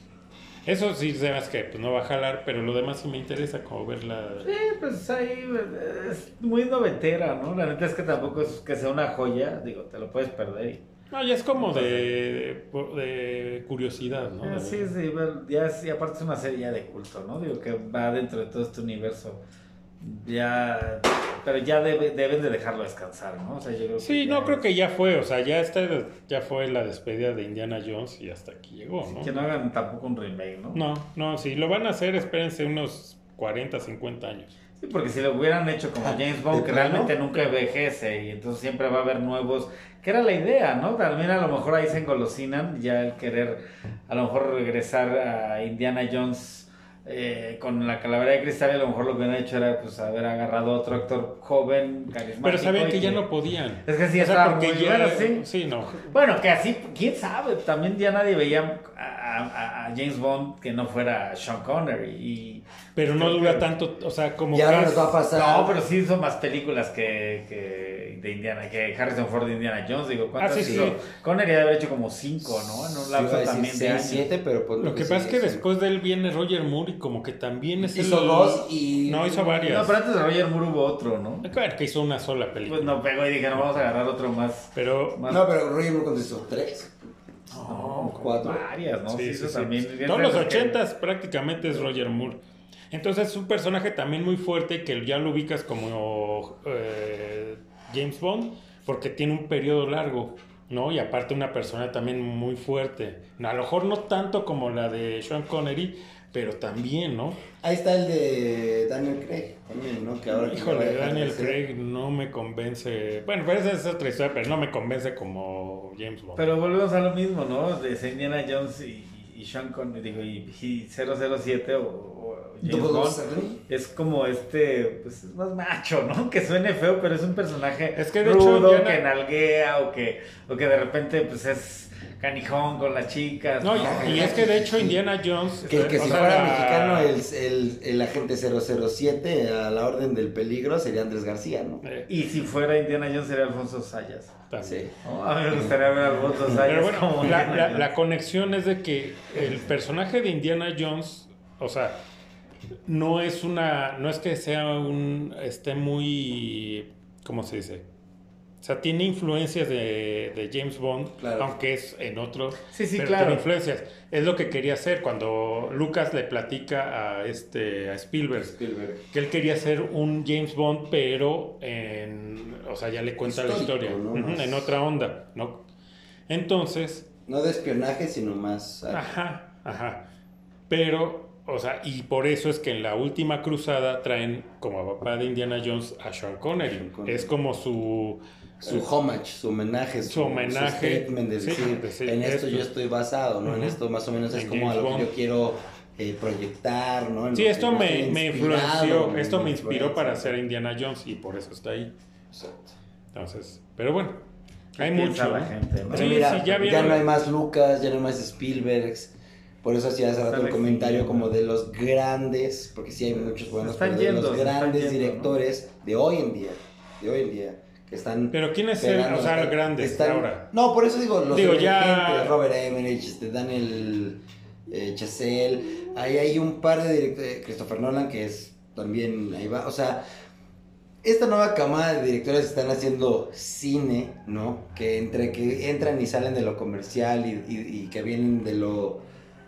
S1: eso sí hace que pues, no va a jalar, pero lo demás sí me interesa como verla.
S2: Sí, pues ahí eh, es muy noventera, ¿no? La neta es que tampoco es que sea una joya, digo, te lo puedes perder. y-
S1: No, ya es como de, de curiosidad, ¿no?
S2: Eh, Sí, sí, ya es, y aparte es una serie ya de culto, ¿no? Digo que va dentro de todo este universo. Ya, pero ya debe- deben de dejarlo descansar, ¿no? O sea, yo creo
S1: Sí,
S2: que
S1: no, creo que ya fue, o sea, ya está, ya fue la despedida de Indiana Jones y hasta aquí llegó, ¿no?
S2: Que no hagan tampoco un remake, ¿no?
S1: No, no, si lo van a hacer, espérense unos 40, 50 años.
S2: Sí, porque si lo hubieran hecho como James Bond,
S3: ¿De
S2: que
S3: plano?
S2: realmente nunca envejece y entonces siempre va a haber nuevos, que era la idea, ¿no? También a lo mejor ahí se engolosinan ya el querer a lo mejor regresar a Indiana Jones eh, con la calavera de cristal y a lo mejor lo que hubieran hecho era pues haber agarrado a otro actor joven, carismático.
S1: Pero sabían que ya no podían.
S2: Es que sí
S1: O sea,
S2: estaba muy
S1: ya,
S2: bueno, sí.
S1: no.
S2: Bueno, que así, quién sabe, también ya nadie veía a, a- James Bond que no fuera Sean Connery y...
S1: Pero no dura
S2: que-
S1: tanto, o sea, como
S3: Y ahora
S1: que
S3: nos va a pasar.
S2: No, pero sí hizo más películas que, que de Indiana, que Harrison Ford de Indiana Jones. Digo, ¿cuántas
S1: Ah, sí,
S2: hizo?
S1: sí.
S2: Connery debe haber hecho como cinco, ¿no? En un
S3: Sí,
S2: lapso
S3: decir
S2: también de
S3: seis,
S2: años.
S3: siete, pero pues
S1: Lo que pasa es que después de él viene Roger Moore y como que también es
S3: hizo
S1: el...
S3: dos y
S1: No, hizo varias.
S2: No, pero antes de Roger Moore hubo otro, ¿no?
S1: Claro, que hizo una sola película.
S2: Pues no pegó y dije, no, vamos a agarrar otro más.
S1: Pero...
S2: más
S3: No, pero Roger Moore contestó tres.
S2: No,
S3: cuatro.
S2: Varias, ¿no?
S1: Sí,
S2: eso
S1: sí.
S2: también.
S1: Todos los
S2: que-
S1: ochentas prácticamente es Roger Moore. Entonces es un personaje también muy fuerte que ya lo ubicas como eh, James Bond porque tiene un periodo largo, ¿no? Y aparte una persona también muy fuerte. A lo mejor no tanto como la de Sean Connery, pero también, ¿no?
S3: Ahí está el de Daniel Craig también, ¿no? Que ahora
S1: Híjole, Daniel. Craig no me convence. Bueno, pero esa es otra historia, pero no me convence como James Bond.
S2: Pero volvemos a lo mismo, ¿no? De Indiana Jones y, y Sean Connery, digo, y, y 007 o, o James Bond. Es como este, pues es más macho, ¿no? Que suene feo, pero es un personaje
S1: Es que de hecho
S2: rudo,
S1: na-
S2: que nalguea o que, o que de repente pues es canijón con las chicas.
S1: no, y, y es que de hecho Indiana Jones.
S3: Que, si
S1: sea,
S3: fuera
S1: la-
S3: mexicano el, el, el agente 007 a la orden del peligro sería Andrés García, ¿no?
S1: eh,
S2: Y si fuera Indiana Jones sería Alfonso Sayas.
S1: también.
S3: Sí.
S2: ¿no? A mí me gustaría ver a Alfonso Sayas
S1: Pero bueno,
S2: como
S1: la, la- la conexión es de que el personaje de Indiana Jones, o sea, no es una, no es que sea un, esté muy, ¿cómo se dice? O sea, tiene influencias de, de James Bond,
S3: Claro.
S1: aunque es en otro,
S2: Sí, sí,
S1: pero
S2: claro.
S1: tiene influencias. Es lo que quería hacer cuando Lucas le platica a este a Spielberg
S3: Spielberg.
S1: que él quería hacer un James Bond, pero en, o sea, ya le cuenta la historia,
S3: ¿no?
S1: Ujú,
S3: Más-
S1: en otra onda, ¿no? Entonces,
S3: No de espionaje, sino más...
S1: ajá, ajá. Pero, o sea, y por eso es que en la última cruzada traen como papá de Indiana Jones a Sean Connery.
S3: Sean Connery.
S1: Es como su
S3: Su homage, su homenaje, su,
S1: Su homenaje,
S3: su statement de
S1: sí,
S3: decir,
S1: de decir
S3: en esto,
S1: esto.
S3: yo estoy basado, ¿no? En esto más o menos es
S1: En
S3: como a
S1: James
S3: lo que yo quiero eh, proyectar, ¿no? En
S1: Sí, esto me, me influenció, esto me inspiró para hacer Indiana Jones y por eso está ahí.
S3: Exacto.
S1: Entonces, pero bueno, hay mucho.
S2: la
S1: ¿no?
S2: gente, ¿no?
S3: Pero
S1: Sí,
S3: mira,
S1: sí, ya
S3: no hay más Lucas, ya no hay más Spielbergs. Por eso hacía hace rato el comentario como de los grandes, porque sí hay muchos buenos,
S2: están
S3: pero de los grandes
S2: yendo, ¿no?
S3: directores de hoy en día, de hoy en día, que están
S1: Pero ¿quién es el, o sea,
S3: están-
S1: los grandes
S3: están-
S1: ahora?
S3: No, por eso digo, los
S1: Digo, ya-
S3: Robert Emmerich, este, Daniel eh, Chazelle, ahí hay un par de directores, Christopher Nolan, que es también, ahí va, o sea, esta nueva camada de directores están haciendo cine, ¿no? Que entre que entran y salen de lo comercial y, y- y que vienen de lo,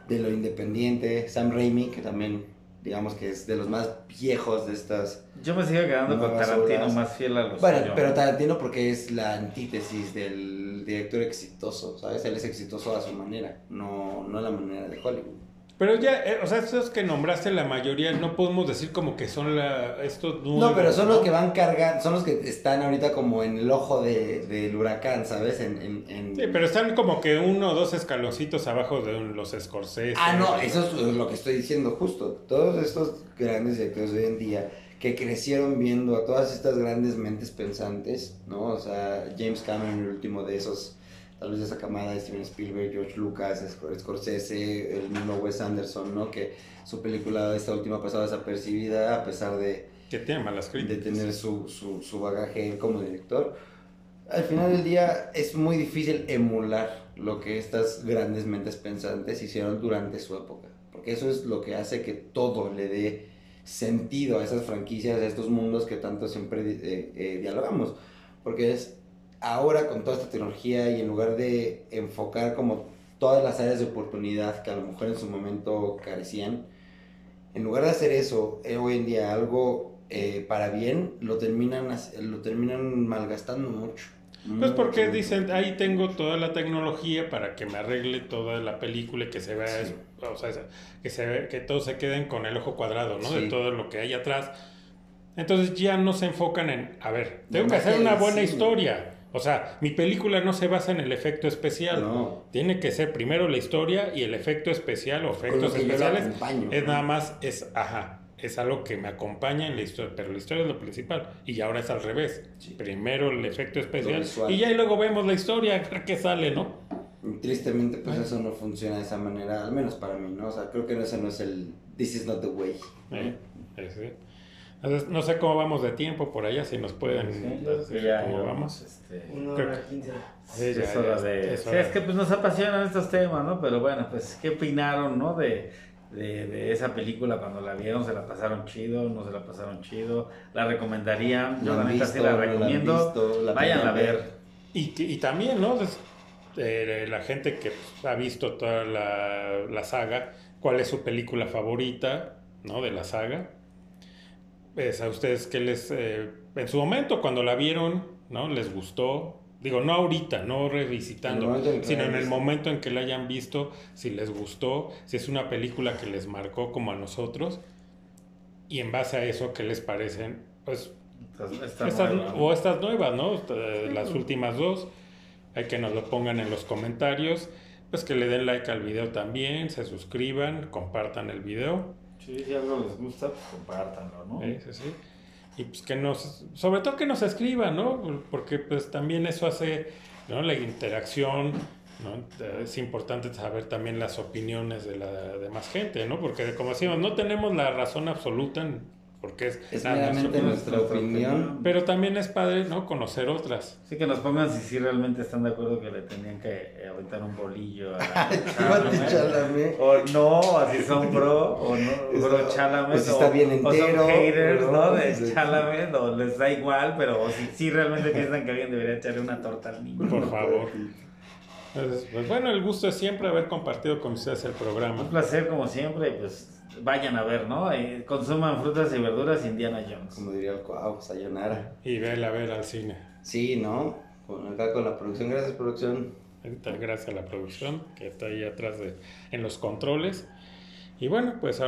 S3: de lo independiente. Sam Raimi, que también, digamos que es de los más viejos de estas...
S2: Yo me sigo quedando con Tarantino más fiel a los
S3: Bueno, pero Tarantino porque es la antítesis del director exitoso, ¿sabes? Él es exitoso a su manera, no, no a la manera de Hollywood.
S1: Pero ya, eh, o sea, estos que nombraste la mayoría, no podemos decir como que son la, estos nuevos.
S3: No, pero son los que van cargando, son los que están ahorita como en el ojo de, del huracán, ¿sabes? En, en, en-
S1: Sí, pero están como que uno o dos escaloncitos abajo de los Scorsese.
S3: Ah, no, eso es lo que estoy diciendo justo. Todos estos grandes directores de hoy en día que crecieron viendo a todas estas grandes mentes pensantes, ¿no? O sea, James Cameron, el último de esos, tal vez de esa camada, Steven Spielberg, George Lucas, Scor- Scorsese, el mismo Wes Anderson, ¿no? Que su película, esta última, pasó desapercibida a pesar de,
S1: Que tiene malas
S3: de
S1: críticas.
S3: tener su, su, su bagaje como director. Al final del día es muy difícil emular lo que estas grandes mentes pensantes hicieron durante su época, porque eso es lo que hace que todo le dé sentido a esas franquicias, a estos mundos que tanto siempre eh, eh, dialogamos, porque es ahora con toda esta tecnología y en lugar de enfocar como todas las áreas de oportunidad que a lo mejor en su momento carecían, en lugar de hacer eso, eh, hoy en día algo eh, para bien, lo terminan, lo terminan malgastando mucho.
S1: Pues porque
S3: Mucho,
S1: dicen, ahí tengo toda la tecnología para que me arregle toda la película y que se vea,
S3: Sí.
S1: o sea, que se ve, que todos se queden con el ojo cuadrado, ¿no? De
S3: Sí.
S1: todo lo que hay atrás. Entonces ya no se enfocan en, a ver, tengo
S3: No
S1: que hacer una buena historia. O sea, mi película no se basa en el efecto especial.
S3: No.
S1: Tiene que ser primero la historia y el efecto especial o efectos
S3: que
S1: especiales. Es nada más, es, ajá, es algo que me acompaña en la historia, pero la historia es lo principal. Y ahora es al revés.
S3: Sí.
S1: Primero el efecto especial y ya y luego vemos la historia, qué sale, ¿no?
S3: Y Tristemente, pues eso no funciona de esa manera, al menos para mí, ¿no? O sea, creo que ese no es el This is not the way. ¿no?
S1: Eh, eh, sí. Entonces, no sé cómo vamos de tiempo por allá, si nos pueden
S2: Sí,
S1: decir
S2: ya
S1: cómo vamos.
S2: este,
S4: Una hora quince.
S1: Sí,
S2: es
S1: ya,
S2: hora
S1: ya,
S2: de...
S1: es
S2: sí,
S1: hora.
S2: es que pues nos apasionan estos temas, ¿no? Pero bueno, pues, ¿qué opinaron, no? De, de, de esa película cuando la vieron, ¿se la pasaron chido? ¿No se la pasaron chido? ¿La recomendarían? Yo
S3: ¿La
S2: la neta sí la
S3: ¿No la
S2: recomiendo.
S3: visto? ¿La
S2: Vayan a
S3: planean
S2: ver.
S1: Y, que- y también, ¿no? Eh, la gente que pues, ha visto toda la, la saga, ¿cuál es su película favorita, ¿no? De la saga. Pues, a ustedes que les, eh, en su momento, cuando la vieron, ¿no? Les gustó. Digo, no ahorita, no revisitando,
S3: en
S1: sino en el momento en que la hayan visto, si les gustó, si es una película que les marcó como a nosotros, y en base a eso, ¿qué les parecen? Pues
S2: Esta- esta
S1: estas- o estas nuevas, ¿no? Esta- Las últimas dos. Hay que nos lo pongan en los comentarios. Pues que le den like al video también, se suscriban, compartan el video.
S2: Sí, si algo les gusta, pues compártanlo, ¿no?
S1: ¿eh? Sí, sí. Y pues que nos, sobre todo que nos escriban, ¿no? Porque pues también eso hace, ¿no? La interacción, ¿no? Es importante saber también las opiniones de la demás gente, ¿no? Porque como decimos, no tenemos la razón absoluta, en- porque es,
S3: Es
S1: nada,
S3: meramente
S1: nuestro-
S3: nuestra opinión.
S1: pero también es padre, ¿no? Conocer otras.
S2: Sí, que nos pongan si sí realmente están de acuerdo que le tenían que aventar un bolillo a
S3: Chalamet.
S2: O no, así son pro, o no, bro Chalamet.
S3: Pues
S2: o,
S3: está bien
S2: o
S3: entero,
S2: son haters,
S3: ¿no?
S2: ¿no? De
S3: Sí.
S2: Chalamet, o les da igual, pero o si sí realmente piensan que alguien debería echarle una torta al niño.
S1: Por favor. Entonces, pues bueno, el gusto es siempre haber compartido con ustedes el
S2: Un
S1: programa.
S2: placer, como siempre, pues vayan a ver, ¿no? Eh, consuman frutas y verduras Indiana Jones.
S3: Como diría el Cuau, sayonara.
S1: Y vela a ver al cine.
S3: Sí, ¿no? Con, acá con la producción, gracias producción.
S1: Gracias a la producción que está ahí atrás de, en los controles. Y bueno, pues ahora.